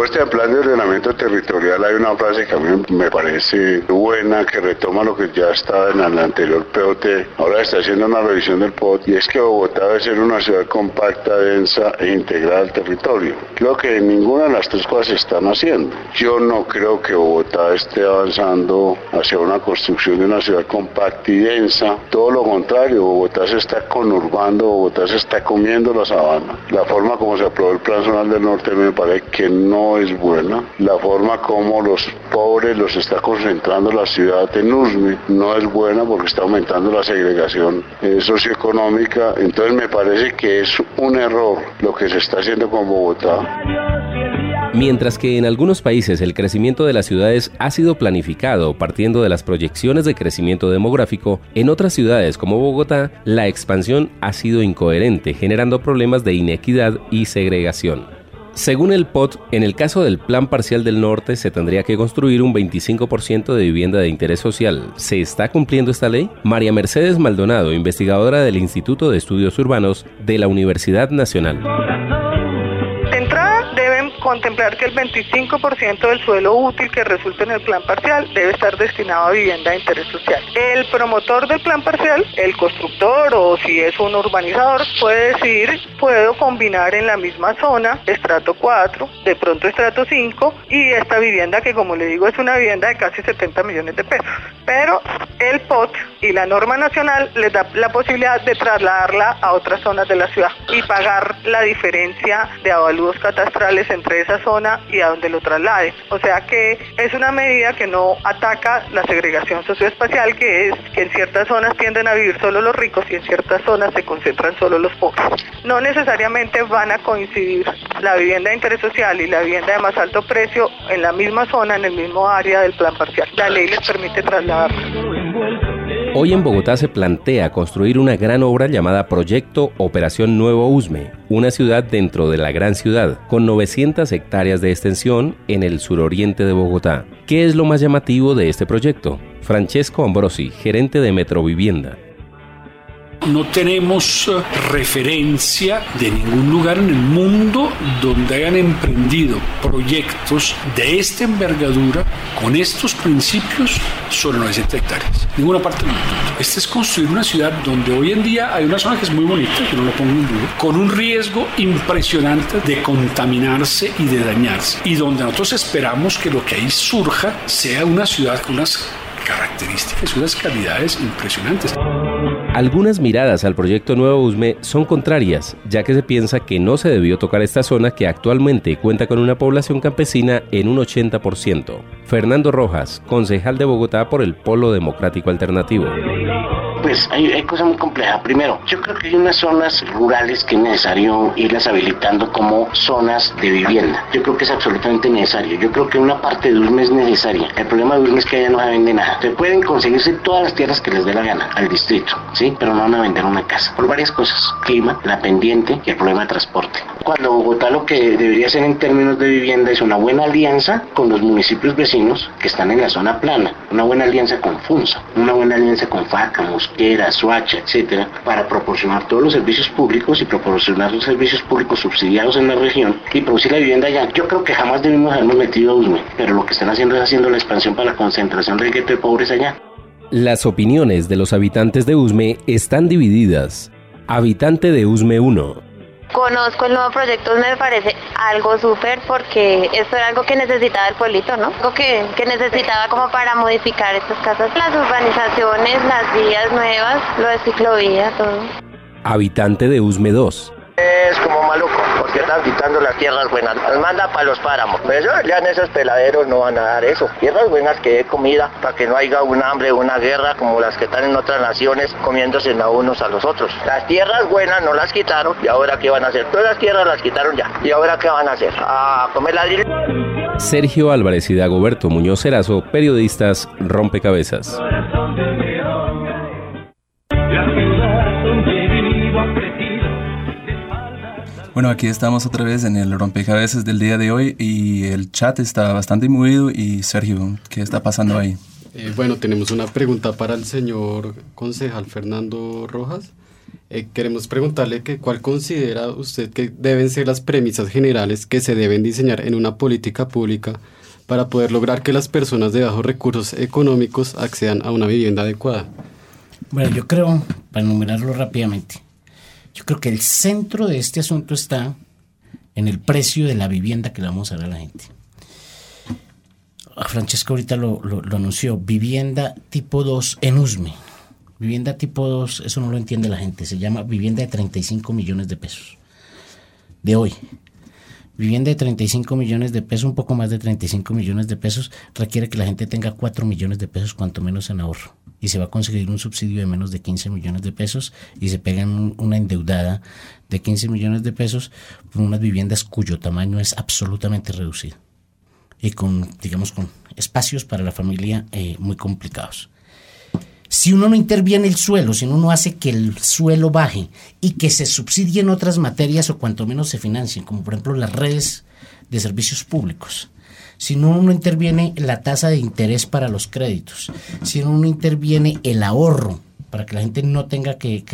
Propuesta de plan de ordenamiento territorial hay una frase que a mí me parece buena, que retoma lo que ya estaba en el anterior POT. Ahora está haciendo una revisión del POT y es que Bogotá debe ser una ciudad compacta, densa e integrada al territorio. Creo que ninguna de las tres cosas se están haciendo. Yo no creo que Bogotá esté avanzando hacia una construcción de una ciudad compacta y densa. Todo lo contrario, Bogotá se está conurbando, Bogotá se está comiendo la sabana. La forma como se aprobó el Plan Zonal del Norte me parece que no es buena. La forma como los pobres los está concentrando la ciudad de Nusme no es buena porque está aumentando la segregación eh, socioeconómica. Entonces me parece que es un error lo que se está haciendo con Bogotá. Mientras que en algunos países el crecimiento de las ciudades ha sido planificado partiendo de las proyecciones de crecimiento demográfico, en otras ciudades como Bogotá la expansión ha sido incoherente, generando problemas de inequidad y segregación. Según el POT, en el caso del Plan Parcial del Norte se tendría que construir un 25% de vivienda de interés social. ¿Se está cumpliendo esta ley? María Mercedes Maldonado, investigadora del Instituto de Estudios Urbanos de la Universidad Nacional contemplar que el 25% del suelo útil que resulte en el plan parcial debe estar destinado a vivienda de interés social. El promotor del plan parcial, el constructor o si es un urbanizador, puede decir, puedo combinar en la misma zona estrato 4, de pronto estrato 5 y esta vivienda que como le digo es una vivienda de casi 70 millones de pesos. Pero el POT y la norma nacional les da la posibilidad de trasladarla a otras zonas de la ciudad y pagar la diferencia de avalúos catastrales entre esa zona y a donde lo traslade. O sea que es una medida que no ataca la segregación socioespacial, que es que en ciertas zonas tienden a vivir solo los ricos y en ciertas zonas se concentran solo los pobres. No necesariamente van a coincidir la vivienda de interés social y la vivienda de más alto precio en la misma zona, en el mismo área del plan parcial. La ley les permite trasladarlos. Hoy en Bogotá se plantea construir una gran obra llamada Proyecto Operación Nuevo Usme, una ciudad dentro de la gran ciudad, con 900 hectáreas de extensión en el suroriente de Bogotá. ¿Qué es lo más llamativo de este proyecto? Francesco Ambrosi, gerente de Metrovivienda. No tenemos eh, referencia de ningún lugar en el mundo donde hayan emprendido proyectos de esta envergadura con estos principios sobre 900 hectáreas. Ninguna parte del mundo. Este es construir una ciudad donde hoy en día hay una zona que es muy bonita, que no lo pongo en duda, con un riesgo impresionante de contaminarse y de dañarse. Y donde nosotros esperamos que lo que ahí surja sea una ciudad con unas características y unas calidades impresionantes. Algunas miradas al proyecto Nuevo Usme son contrarias, ya que se piensa que no se debió tocar esta zona que actualmente cuenta con una población campesina en un 80%. Fernando Rojas, concejal de Bogotá por el Polo Democrático Alternativo. Pues hay, cosas muy complejas. Primero, yo creo que hay unas zonas rurales que es necesario irlas habilitando como zonas de vivienda. Yo creo que es absolutamente necesario. Yo creo que una parte de USME es necesaria. El problema de USME es que allá no se vende nada. Se pueden conseguirse todas las tierras que les dé la gana al distrito, ¿sí? Pero no van a vender una casa. Por varias cosas. Clima, la pendiente y el problema de transporte. Cuando Bogotá lo que debería hacer en términos de vivienda es una buena alianza con los municipios vecinos que están en la zona plana. Una buena alianza con FUNSA. Una buena alianza con FACA, Mosquera, Suacha, etcétera, para proporcionar todos los servicios públicos y proporcionar los servicios públicos subsidiados en la región y producir la vivienda allá. Yo creo que jamás debimos habernos metido a USME, pero lo que están haciendo es haciendo la expansión para la concentración del gueto de pobres allá. Las opiniones de los habitantes de Usme están divididas. Habitante de Usme 1. Conozco el nuevo proyecto, me parece algo súper porque esto era algo que necesitaba el pueblito, ¿no? Algo que, que necesitaba como para modificar estas casas, las urbanizaciones, las vías nuevas, lo de ciclovía, todo. Habitante de Usme 2. Es como porque están quitando las tierras buenas. Las manda para los páramos. Pues ya en esos peladeros no van a dar eso. Tierras buenas que dé comida para que no haya un hambre, una guerra como las que están en otras naciones comiéndose a unos a los otros. Las tierras buenas no las quitaron y ahora qué van a hacer. Todas las tierras las quitaron ya. ¿Y ahora qué van a hacer? A comer ladrillo. Sergio Álvarez y Dagoberto Muñoz Cerazo, periodistas Rompecabezas. Bueno, aquí estamos otra vez en el rompecabezas del día de hoy y el chat está bastante movido y Sergio, ¿qué está pasando ahí? Eh, bueno, tenemos una pregunta para el señor concejal Fernando Rojas. Eh, queremos preguntarle que cuál considera usted que deben ser las premisas generales que se deben diseñar en una política pública para poder lograr que las personas de bajos recursos económicos accedan a una vivienda adecuada. Bueno, yo creo, para enumerarlo rápidamente, yo creo que el centro de este asunto está en el precio de la vivienda que le vamos a dar a la gente. Francesco ahorita lo anunció, vivienda tipo 2 en Usme. Vivienda tipo 2, eso no lo entiende la gente, se llama vivienda de 35 millones de pesos. De hoy. Vivienda de 35 millones de pesos, un poco más de 35 millones de pesos, requiere que la gente tenga 4 millones de pesos, cuanto menos en ahorro. Y se va a conseguir un subsidio de menos de 15 millones de pesos y se pegan una endeudada de 15 millones de pesos por unas viviendas cuyo tamaño es absolutamente reducido. Y con, digamos, con espacios para la familia eh, muy complicados. Si uno no interviene el suelo, si uno no hace que el suelo baje y que se subsidien otras materias o cuanto menos se financien, como por ejemplo las redes de servicios públicos, si uno no interviene la tasa de interés para los créditos, si uno no interviene el ahorro para que la gente no tenga que,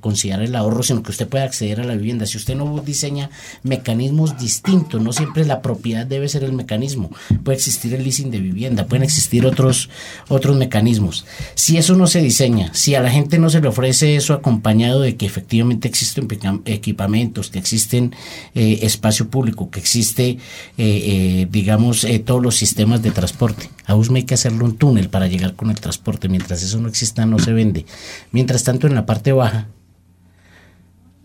considerar el ahorro, sino que usted pueda acceder a la vivienda. Si usted no diseña mecanismos distintos, no siempre la propiedad debe ser el mecanismo. Puede existir el leasing de vivienda, pueden existir otros, otros mecanismos. Si eso no se diseña, si a la gente no se le ofrece eso acompañado de que efectivamente existen equipamientos, que existen eh, espacio público, que existe, eh, eh, digamos, todos los sistemas de transporte. A USME hay que hacerle un túnel para llegar con el transporte. Mientras eso no exista, no se vende. Mientras tanto, en la parte baja,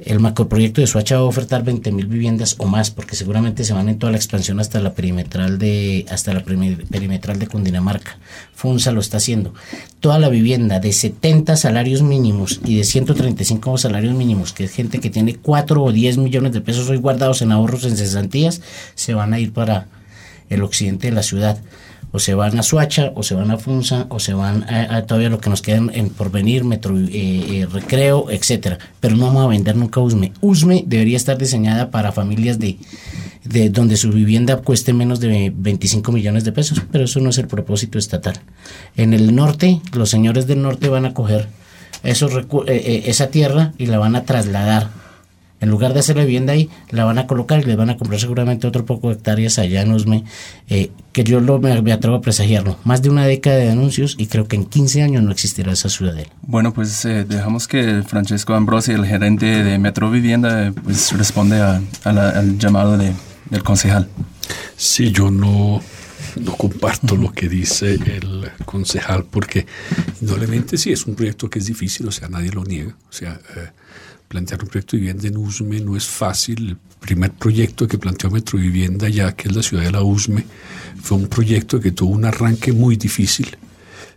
el macroproyecto de Suacha va a ofertar 20 mil viviendas o más, porque seguramente se van en toda la expansión hasta la perimetral de, hasta la perimetral de Cundinamarca. FUNSA lo está haciendo. Toda la vivienda de 70 salarios mínimos y de 135 salarios mínimos, que es gente que tiene 4 o 10 millones de pesos hoy guardados en ahorros en cesantías, se van a ir para el occidente de la ciudad o se van a Suacha, o se van a Funza, o se van a, todavía lo que nos quedan en Porvenir, Metro eh, eh, Recreo, etcétera. Pero no vamos a vender nunca Usme. Usme debería estar diseñada para familias de, de donde su vivienda cueste menos de 25 millones de pesos, pero eso no es el propósito estatal. En el norte, los señores del norte van a coger esos eh, esa tierra y la van a trasladar en lugar de hacer la vivienda ahí, la van a colocar y les van a comprar seguramente otro poco de hectáreas allá en Usme, eh, que yo lo, me, me, atrevo a presagiarlo. Más de una década de anuncios y creo que en 15 años no existirá esa ciudadela. Bueno, pues eh, dejamos que Francesco Ambrosi, el gerente de Metro Vivienda, pues responde a, a la, al llamado de, del concejal. Sí, yo no, no comparto lo que dice el concejal porque indudablemente sí es un proyecto que es difícil, o sea, nadie lo niega. O sea, eh, plantear un proyecto de vivienda en Usme no es fácil. El primer proyecto que planteó Metro Vivienda, ya que es la ciudad de la Usme, fue un proyecto que tuvo un arranque muy difícil,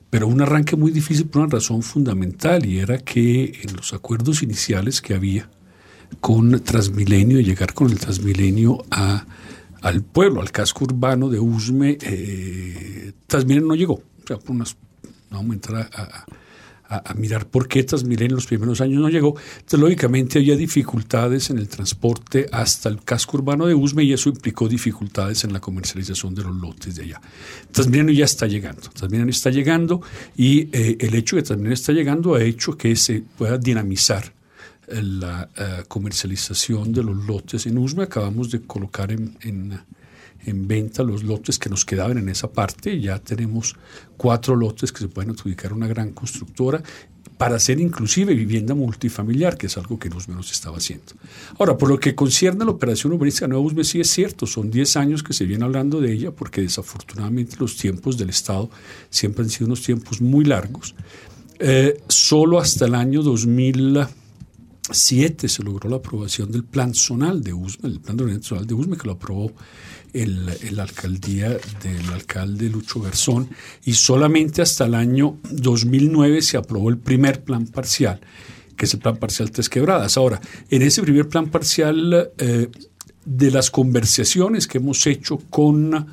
pero un arranque muy difícil por una razón fundamental y era que en los acuerdos iniciales que había con Transmilenio, llegar con el Transmilenio a, al pueblo, al casco urbano de Usme, eh, Transmilenio no llegó. O sea, por unas, vamos a entrar a, mirar por qué Transmilenio en los primeros años no llegó. Lógicamente, había dificultades en el transporte hasta el casco urbano de Usme y eso implicó dificultades en la comercialización de los lotes de allá. Transmilenio ya está llegando. Transmilenio está llegando y eh, el hecho de que Transmilenio está llegando ha hecho que se pueda dinamizar la eh, comercialización de los lotes en Usme. Acabamos de colocar en, en, venta los lotes que nos quedaban en esa parte. Ya tenemos cuatro lotes que se pueden adjudicar a una gran constructora para hacer inclusive vivienda multifamiliar, que es algo que Usme nos estaba haciendo. Ahora, por lo que concierne a la operación urbanística Nueva Usme, sí es cierto, son 10 años que se viene hablando de ella, porque desafortunadamente los tiempos del Estado siempre han sido unos tiempos muy largos. Eh, solo hasta el año 2000 7 se logró la aprobación del plan zonal de Usme, el plan de zonal de Usme, que lo aprobó el, alcaldía del alcalde Lucho Garzón, y solamente hasta el año 2009 se aprobó el primer plan parcial, que es el plan parcial Tres Quebradas. Ahora, en ese primer plan parcial, eh, de las conversaciones que hemos hecho con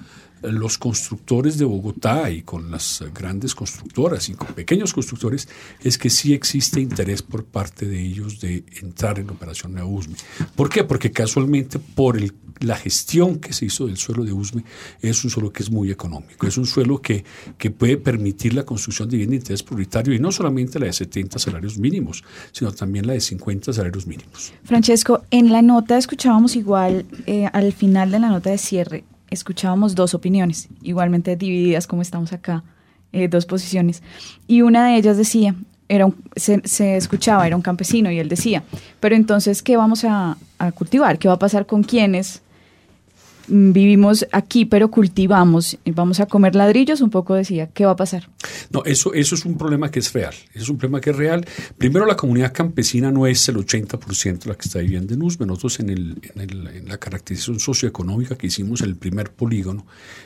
los constructores de Bogotá y con las grandes constructoras y con pequeños constructores es que sí existe interés por parte de ellos de entrar en operación de USME. ¿Por qué? Porque casualmente por el, la gestión que se hizo del suelo de USME es un suelo que es muy económico, es un suelo que, que puede permitir la construcción de vivienda de interés prioritario y no solamente la de 70 salarios mínimos, sino también la de 50 salarios mínimos. Francesco, en la nota escuchábamos igual, eh, al final de la nota de cierre, escuchábamos dos opiniones, igualmente divididas como estamos acá, eh, dos posiciones. Y una de ellas decía, era se, se, escuchaba, era un campesino y él decía, pero entonces, ¿qué vamos a, a cultivar? ¿Qué va a pasar con quienes vivimos aquí pero cultivamos, vamos a comer ladrillos, un poco decía, ¿qué va a pasar? No, eso, eso es un problema que es real, es un problema que es real. Primero, la comunidad campesina no es el 80% la que está viviendo en Usme. Nosotros en, el, en, el, en, la caracterización socioeconómica que hicimos el primer polígono,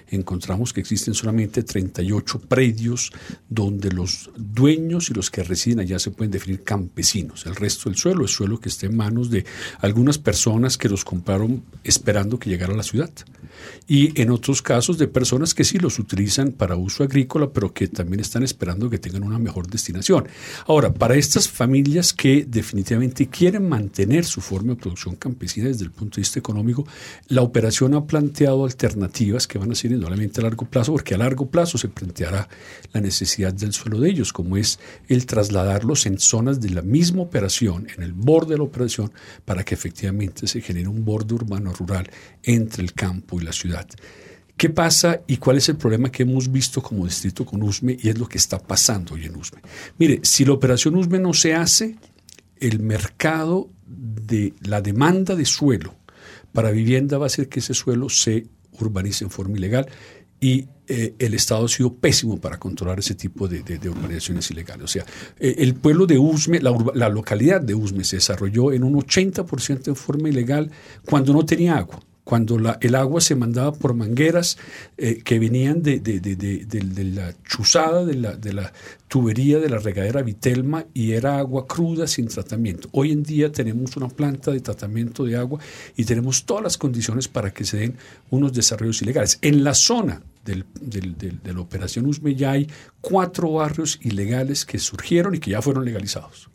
encontramos que existen solamente 38 predios donde los dueños y los que residen allá se pueden definir campesinos. El resto del suelo es suelo que está en manos de algunas personas que los compraron esperando que llegara a la ciudad budsjett. Y en otros casos de personas que sí los utilizan para uso agrícola, pero que también están esperando que tengan una mejor destinación. Ahora, para estas familias que definitivamente quieren mantener su forma de producción campesina desde el punto de vista económico, la operación ha planteado alternativas que van a ser indudablemente a largo plazo, porque a largo plazo se planteará la necesidad del suelo de ellos, como es el trasladarlos en zonas de la misma operación, en el borde de la operación, para que efectivamente se genere un borde urbano rural entre el campo y la ciudad. ¿Qué pasa y cuál es el problema que hemos visto como distrito con USME y es lo que está pasando hoy en USME? Mire, si la operación USME no se hace, el mercado de la demanda de suelo para vivienda va a hacer que ese suelo se urbanice en forma ilegal y eh, el Estado ha sido pésimo para controlar ese tipo de urbanizaciones ilegales. O sea, eh, el pueblo de Usme, la, la, localidad de Usme se desarrolló en un 80% en forma ilegal cuando no tenía agua cuando la, el agua se mandaba por mangueras eh, que venían de, de, la chuzada de la, tubería de la regadera Vitelma y era agua cruda sin tratamiento. Hoy en día tenemos una planta de tratamiento de agua y tenemos todas las condiciones para que se den unos desarrollos ilegales. En la zona del, del, de la operación Usme ya hay cuatro barrios ilegales que surgieron y que ya fueron legalizados.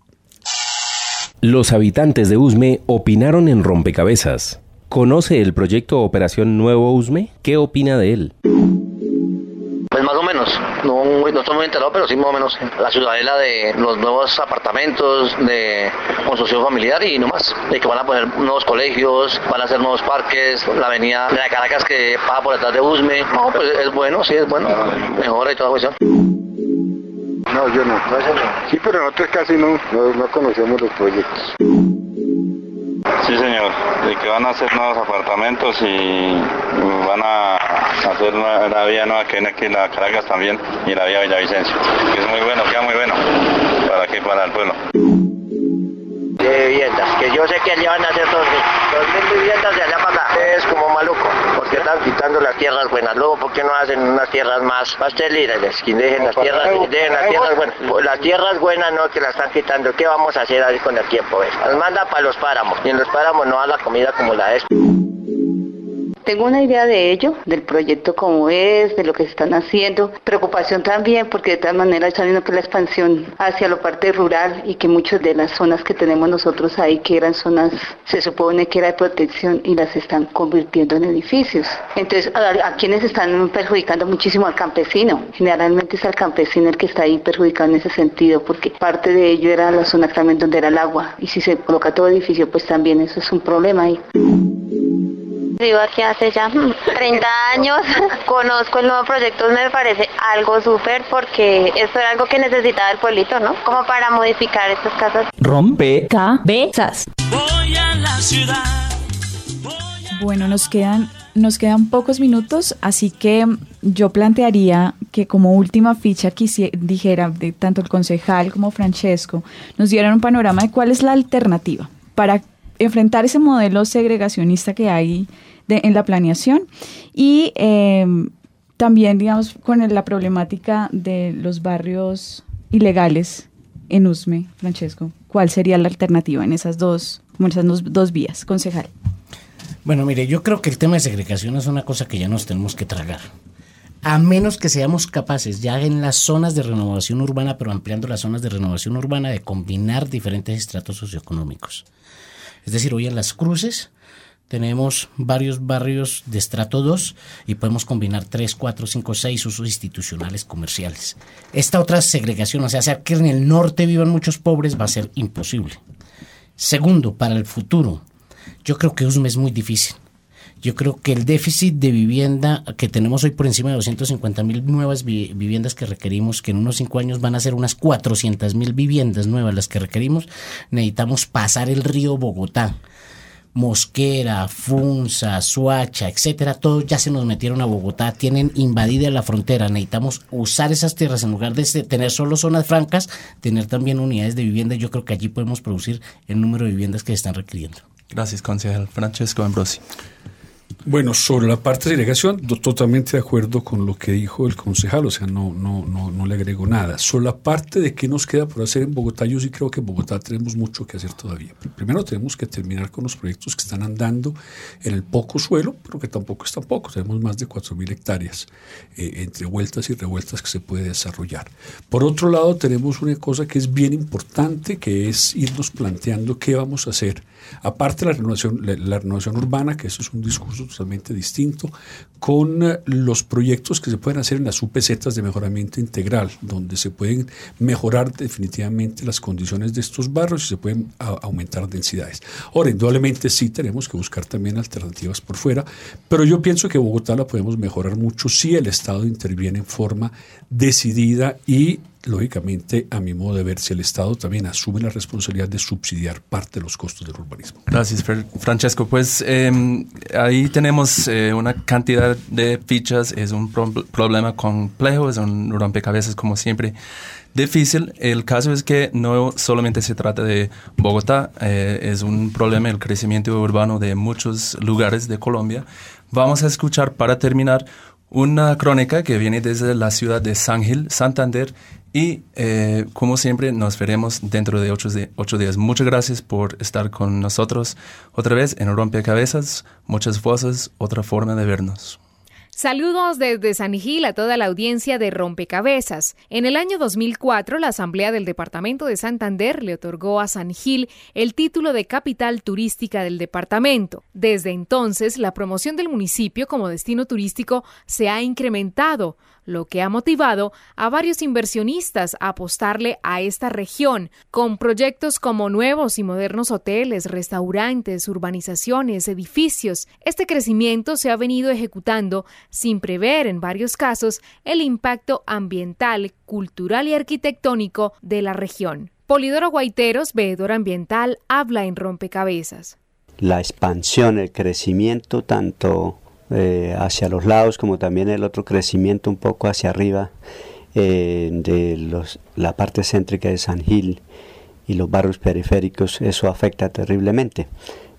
Los habitantes de Usme opinaron en rompecabezas. ¿Conoce el proyecto Operación Nuevo Usme? ¿Qué opina de él? Pues más o menos, no, no estoy muy enterado, pero sí más o menos la ciudadela de los nuevos apartamentos de construcción familiar y no más, de que van a poner nuevos colegios, van a hacer nuevos parques, la avenida de Caracas que pasa por detrás de Usme, no, pues es bueno, sí es bueno, mejora y toda la cuestión. No, yo no. Sí, pero nosotros casi no, no, no conocemos los proyectos. Sí, señor, de que van a hacer nuevos apartamentos y van a hacer la vía nueva que viene aquí la Caracas también y la vía Villavicencio, que es muy bueno, queda muy bueno. Para aquí, para el pueblo. De viviendas, que yo sé que allá van a hacer dos viviendas allá para quitando las tierras buenas. Luego, ¿por qué no hacen unas tierras más, líderes? Que dejen las tierras, dejen las tierras buenas. Las tierras buenas no que las están quitando. ¿Qué vamos a hacer ahí con el tiempo? ¿ves? Las manda para los páramos. Y en los páramos no da la comida como la es. Tengo una idea de ello, del proyecto como es, de lo que se están haciendo. Preocupación también porque de todas maneras están viendo que la expansión hacia la parte rural y que muchas de las zonas que tenemos nosotros ahí, que eran zonas, se supone que era de protección y las están convirtiendo en edificios. Entonces, a, a quienes están perjudicando muchísimo al campesino. Generalmente es al campesino el que está ahí perjudicado en ese sentido porque parte de ello era la zona también donde era el agua. Y si se coloca todo edificio, pues también eso es un problema ahí. Vivo aquí hace ya 30 años. Conozco el nuevo proyecto, me parece algo súper porque esto era algo que necesitaba el pueblito, ¿no? Como para modificar estas casas. Rompe cabezas. Voy a la ciudad. Bueno, nos quedan, nos quedan pocos minutos, así que yo plantearía que como última ficha quisi- dijera de tanto el concejal como Francesco, nos dieran un panorama de cuál es la alternativa para enfrentar ese modelo segregacionista que hay de- en la planeación y eh, también, digamos, con la problemática de los barrios ilegales en Usme, Francesco. ¿Cuál sería la alternativa en esas dos, en esas dos vías, concejal? Bueno, mire, yo creo que el tema de segregación es una cosa que ya nos tenemos que tragar. A menos que seamos capaces ya en las zonas de renovación urbana, pero ampliando las zonas de renovación urbana, de combinar diferentes estratos socioeconómicos. Es decir, hoy en las cruces tenemos varios barrios de estrato 2 y podemos combinar 3, 4, 5, 6 usos institucionales comerciales. Esta otra segregación, o sea, hacer que en el norte vivan muchos pobres va a ser imposible. Segundo, para el futuro, yo creo que USME es muy difícil. Yo creo que el déficit de vivienda que tenemos hoy por encima de 250 mil nuevas vi- viviendas que requerimos, que en unos cinco años van a ser unas 400 mil viviendas nuevas las que requerimos, necesitamos pasar el río Bogotá. Mosquera, Funza, Suacha, etcétera, todos ya se nos metieron a Bogotá, tienen invadida la frontera. Necesitamos usar esas tierras en lugar de este- tener solo zonas francas, tener también unidades de vivienda. Yo creo que allí podemos producir el número de viviendas que se están requiriendo. Gracias, concejal. Francesco Ambrosi. Bueno, sobre la parte de segregación, do- totalmente de acuerdo con lo que dijo el concejal, o sea, no, no, no, no le agrego nada. Sobre la parte de qué nos queda por hacer en Bogotá, yo sí creo que en Bogotá tenemos mucho que hacer todavía. Primero tenemos que terminar con los proyectos que están andando en el poco suelo, pero que tampoco es tan poco. Tenemos más de 4.000 hectáreas eh, entre vueltas y revueltas que se puede desarrollar. Por otro lado, tenemos una cosa que es bien importante, que es irnos planteando qué vamos a hacer. Aparte de la renovación, la renovación urbana, que eso es un discurso totalmente distinto, con eh, los proyectos que se pueden hacer en las UPZs de mejoramiento integral, donde se pueden mejorar definitivamente las condiciones de estos barrios y se pueden aumentar densidades. Ahora, indudablemente sí tenemos que buscar también alternativas por fuera, pero yo pienso que Bogotá la podemos mejorar mucho si el Estado interviene en forma decidida y lógicamente, a mi modo de ver, si el Estado también asume la responsabilidad de subsidiar parte de los costos del urbanismo. Gracias, Francesco. Pues eh, ahí tenemos eh, una cantidad de fichas. Es un pro- problema complejo, es un rompecabezas como siempre difícil. El caso es que no solamente se trata de Bogotá, eh, es un problema el crecimiento urbano de muchos lugares de Colombia. Vamos a escuchar para terminar una crónica que viene desde la ciudad de San Gil, Santander. Y eh, como siempre, nos veremos dentro de ocho, di- ocho días. Muchas gracias por estar con nosotros otra vez en Rompecabezas. Muchas voces, otra forma de vernos. Saludos desde San Gil a toda la audiencia de Rompecabezas. En el año 2004, la Asamblea del Departamento de Santander le otorgó a San Gil el título de capital turística del departamento. Desde entonces, la promoción del municipio como destino turístico se ha incrementado, lo que ha motivado a varios inversionistas a apostarle a esta región, con proyectos como nuevos y modernos hoteles, restaurantes, urbanizaciones, edificios. Este crecimiento se ha venido ejecutando sin prever en varios casos el impacto ambiental, cultural y arquitectónico de la región. Polidoro Guaiteros, veedor ambiental, habla en Rompecabezas. la expansión, el crecimiento tanto eh, hacia los lados como también el otro crecimiento un poco hacia arriba eh, de la parte céntrica de San Gil y los barrios periféricos, eso afecta terriblemente.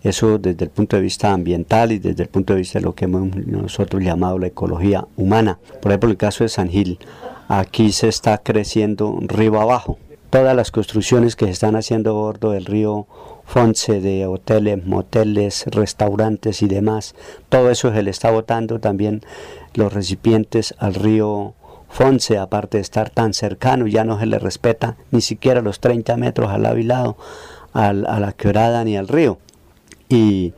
Eso desde el punto de vista ambiental y desde el punto de vista de lo que hemos nosotros llamado la ecología humana. Por ejemplo, el caso de San Gil, aquí se está creciendo río abajo. Todas las construcciones que se están haciendo a bordo del río Fonse de hoteles, moteles, restaurantes y demás, todo eso se le está botando también los recipientes al río Fonse, aparte de estar tan cercano, ya no se le respeta ni siquiera los 30 metros al lado lado a la quebrada ni al río. Y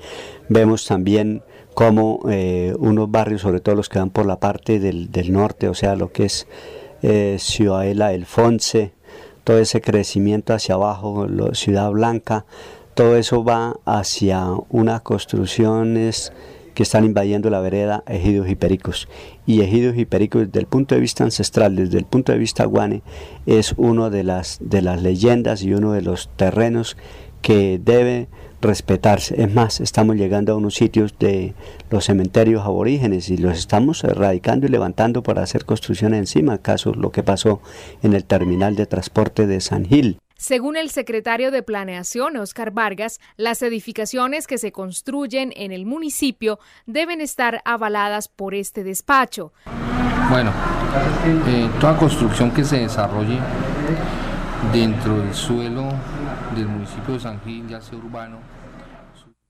vemos también cómo eh, unos barrios, sobre todo los que van por la parte del, norte, o sea, lo que es eh, Ciudadela del Fonse, todo ese crecimiento hacia abajo, Ciudad Blanca, todo eso va hacia unas construcciones que están invadiendo la vereda ejidos y pericos. Y ejidos y pericos desde el punto de vista ancestral, desde el punto de vista guane, es uno de las, de las leyendas y uno de los terrenos que debe respetarse. Es más, estamos llegando a unos sitios de los cementerios aborígenes y los estamos erradicando y levantando para hacer construcciones encima, caso lo que pasó en el terminal de transporte de San Gil. Según el secretario de Planeación, Oscar Vargas, las edificaciones que se construyen en el municipio deben estar avaladas por este despacho. Bueno, eh, toda construcción que se desarrolle dentro del suelo del municipio de San Gil, ya sea urbano,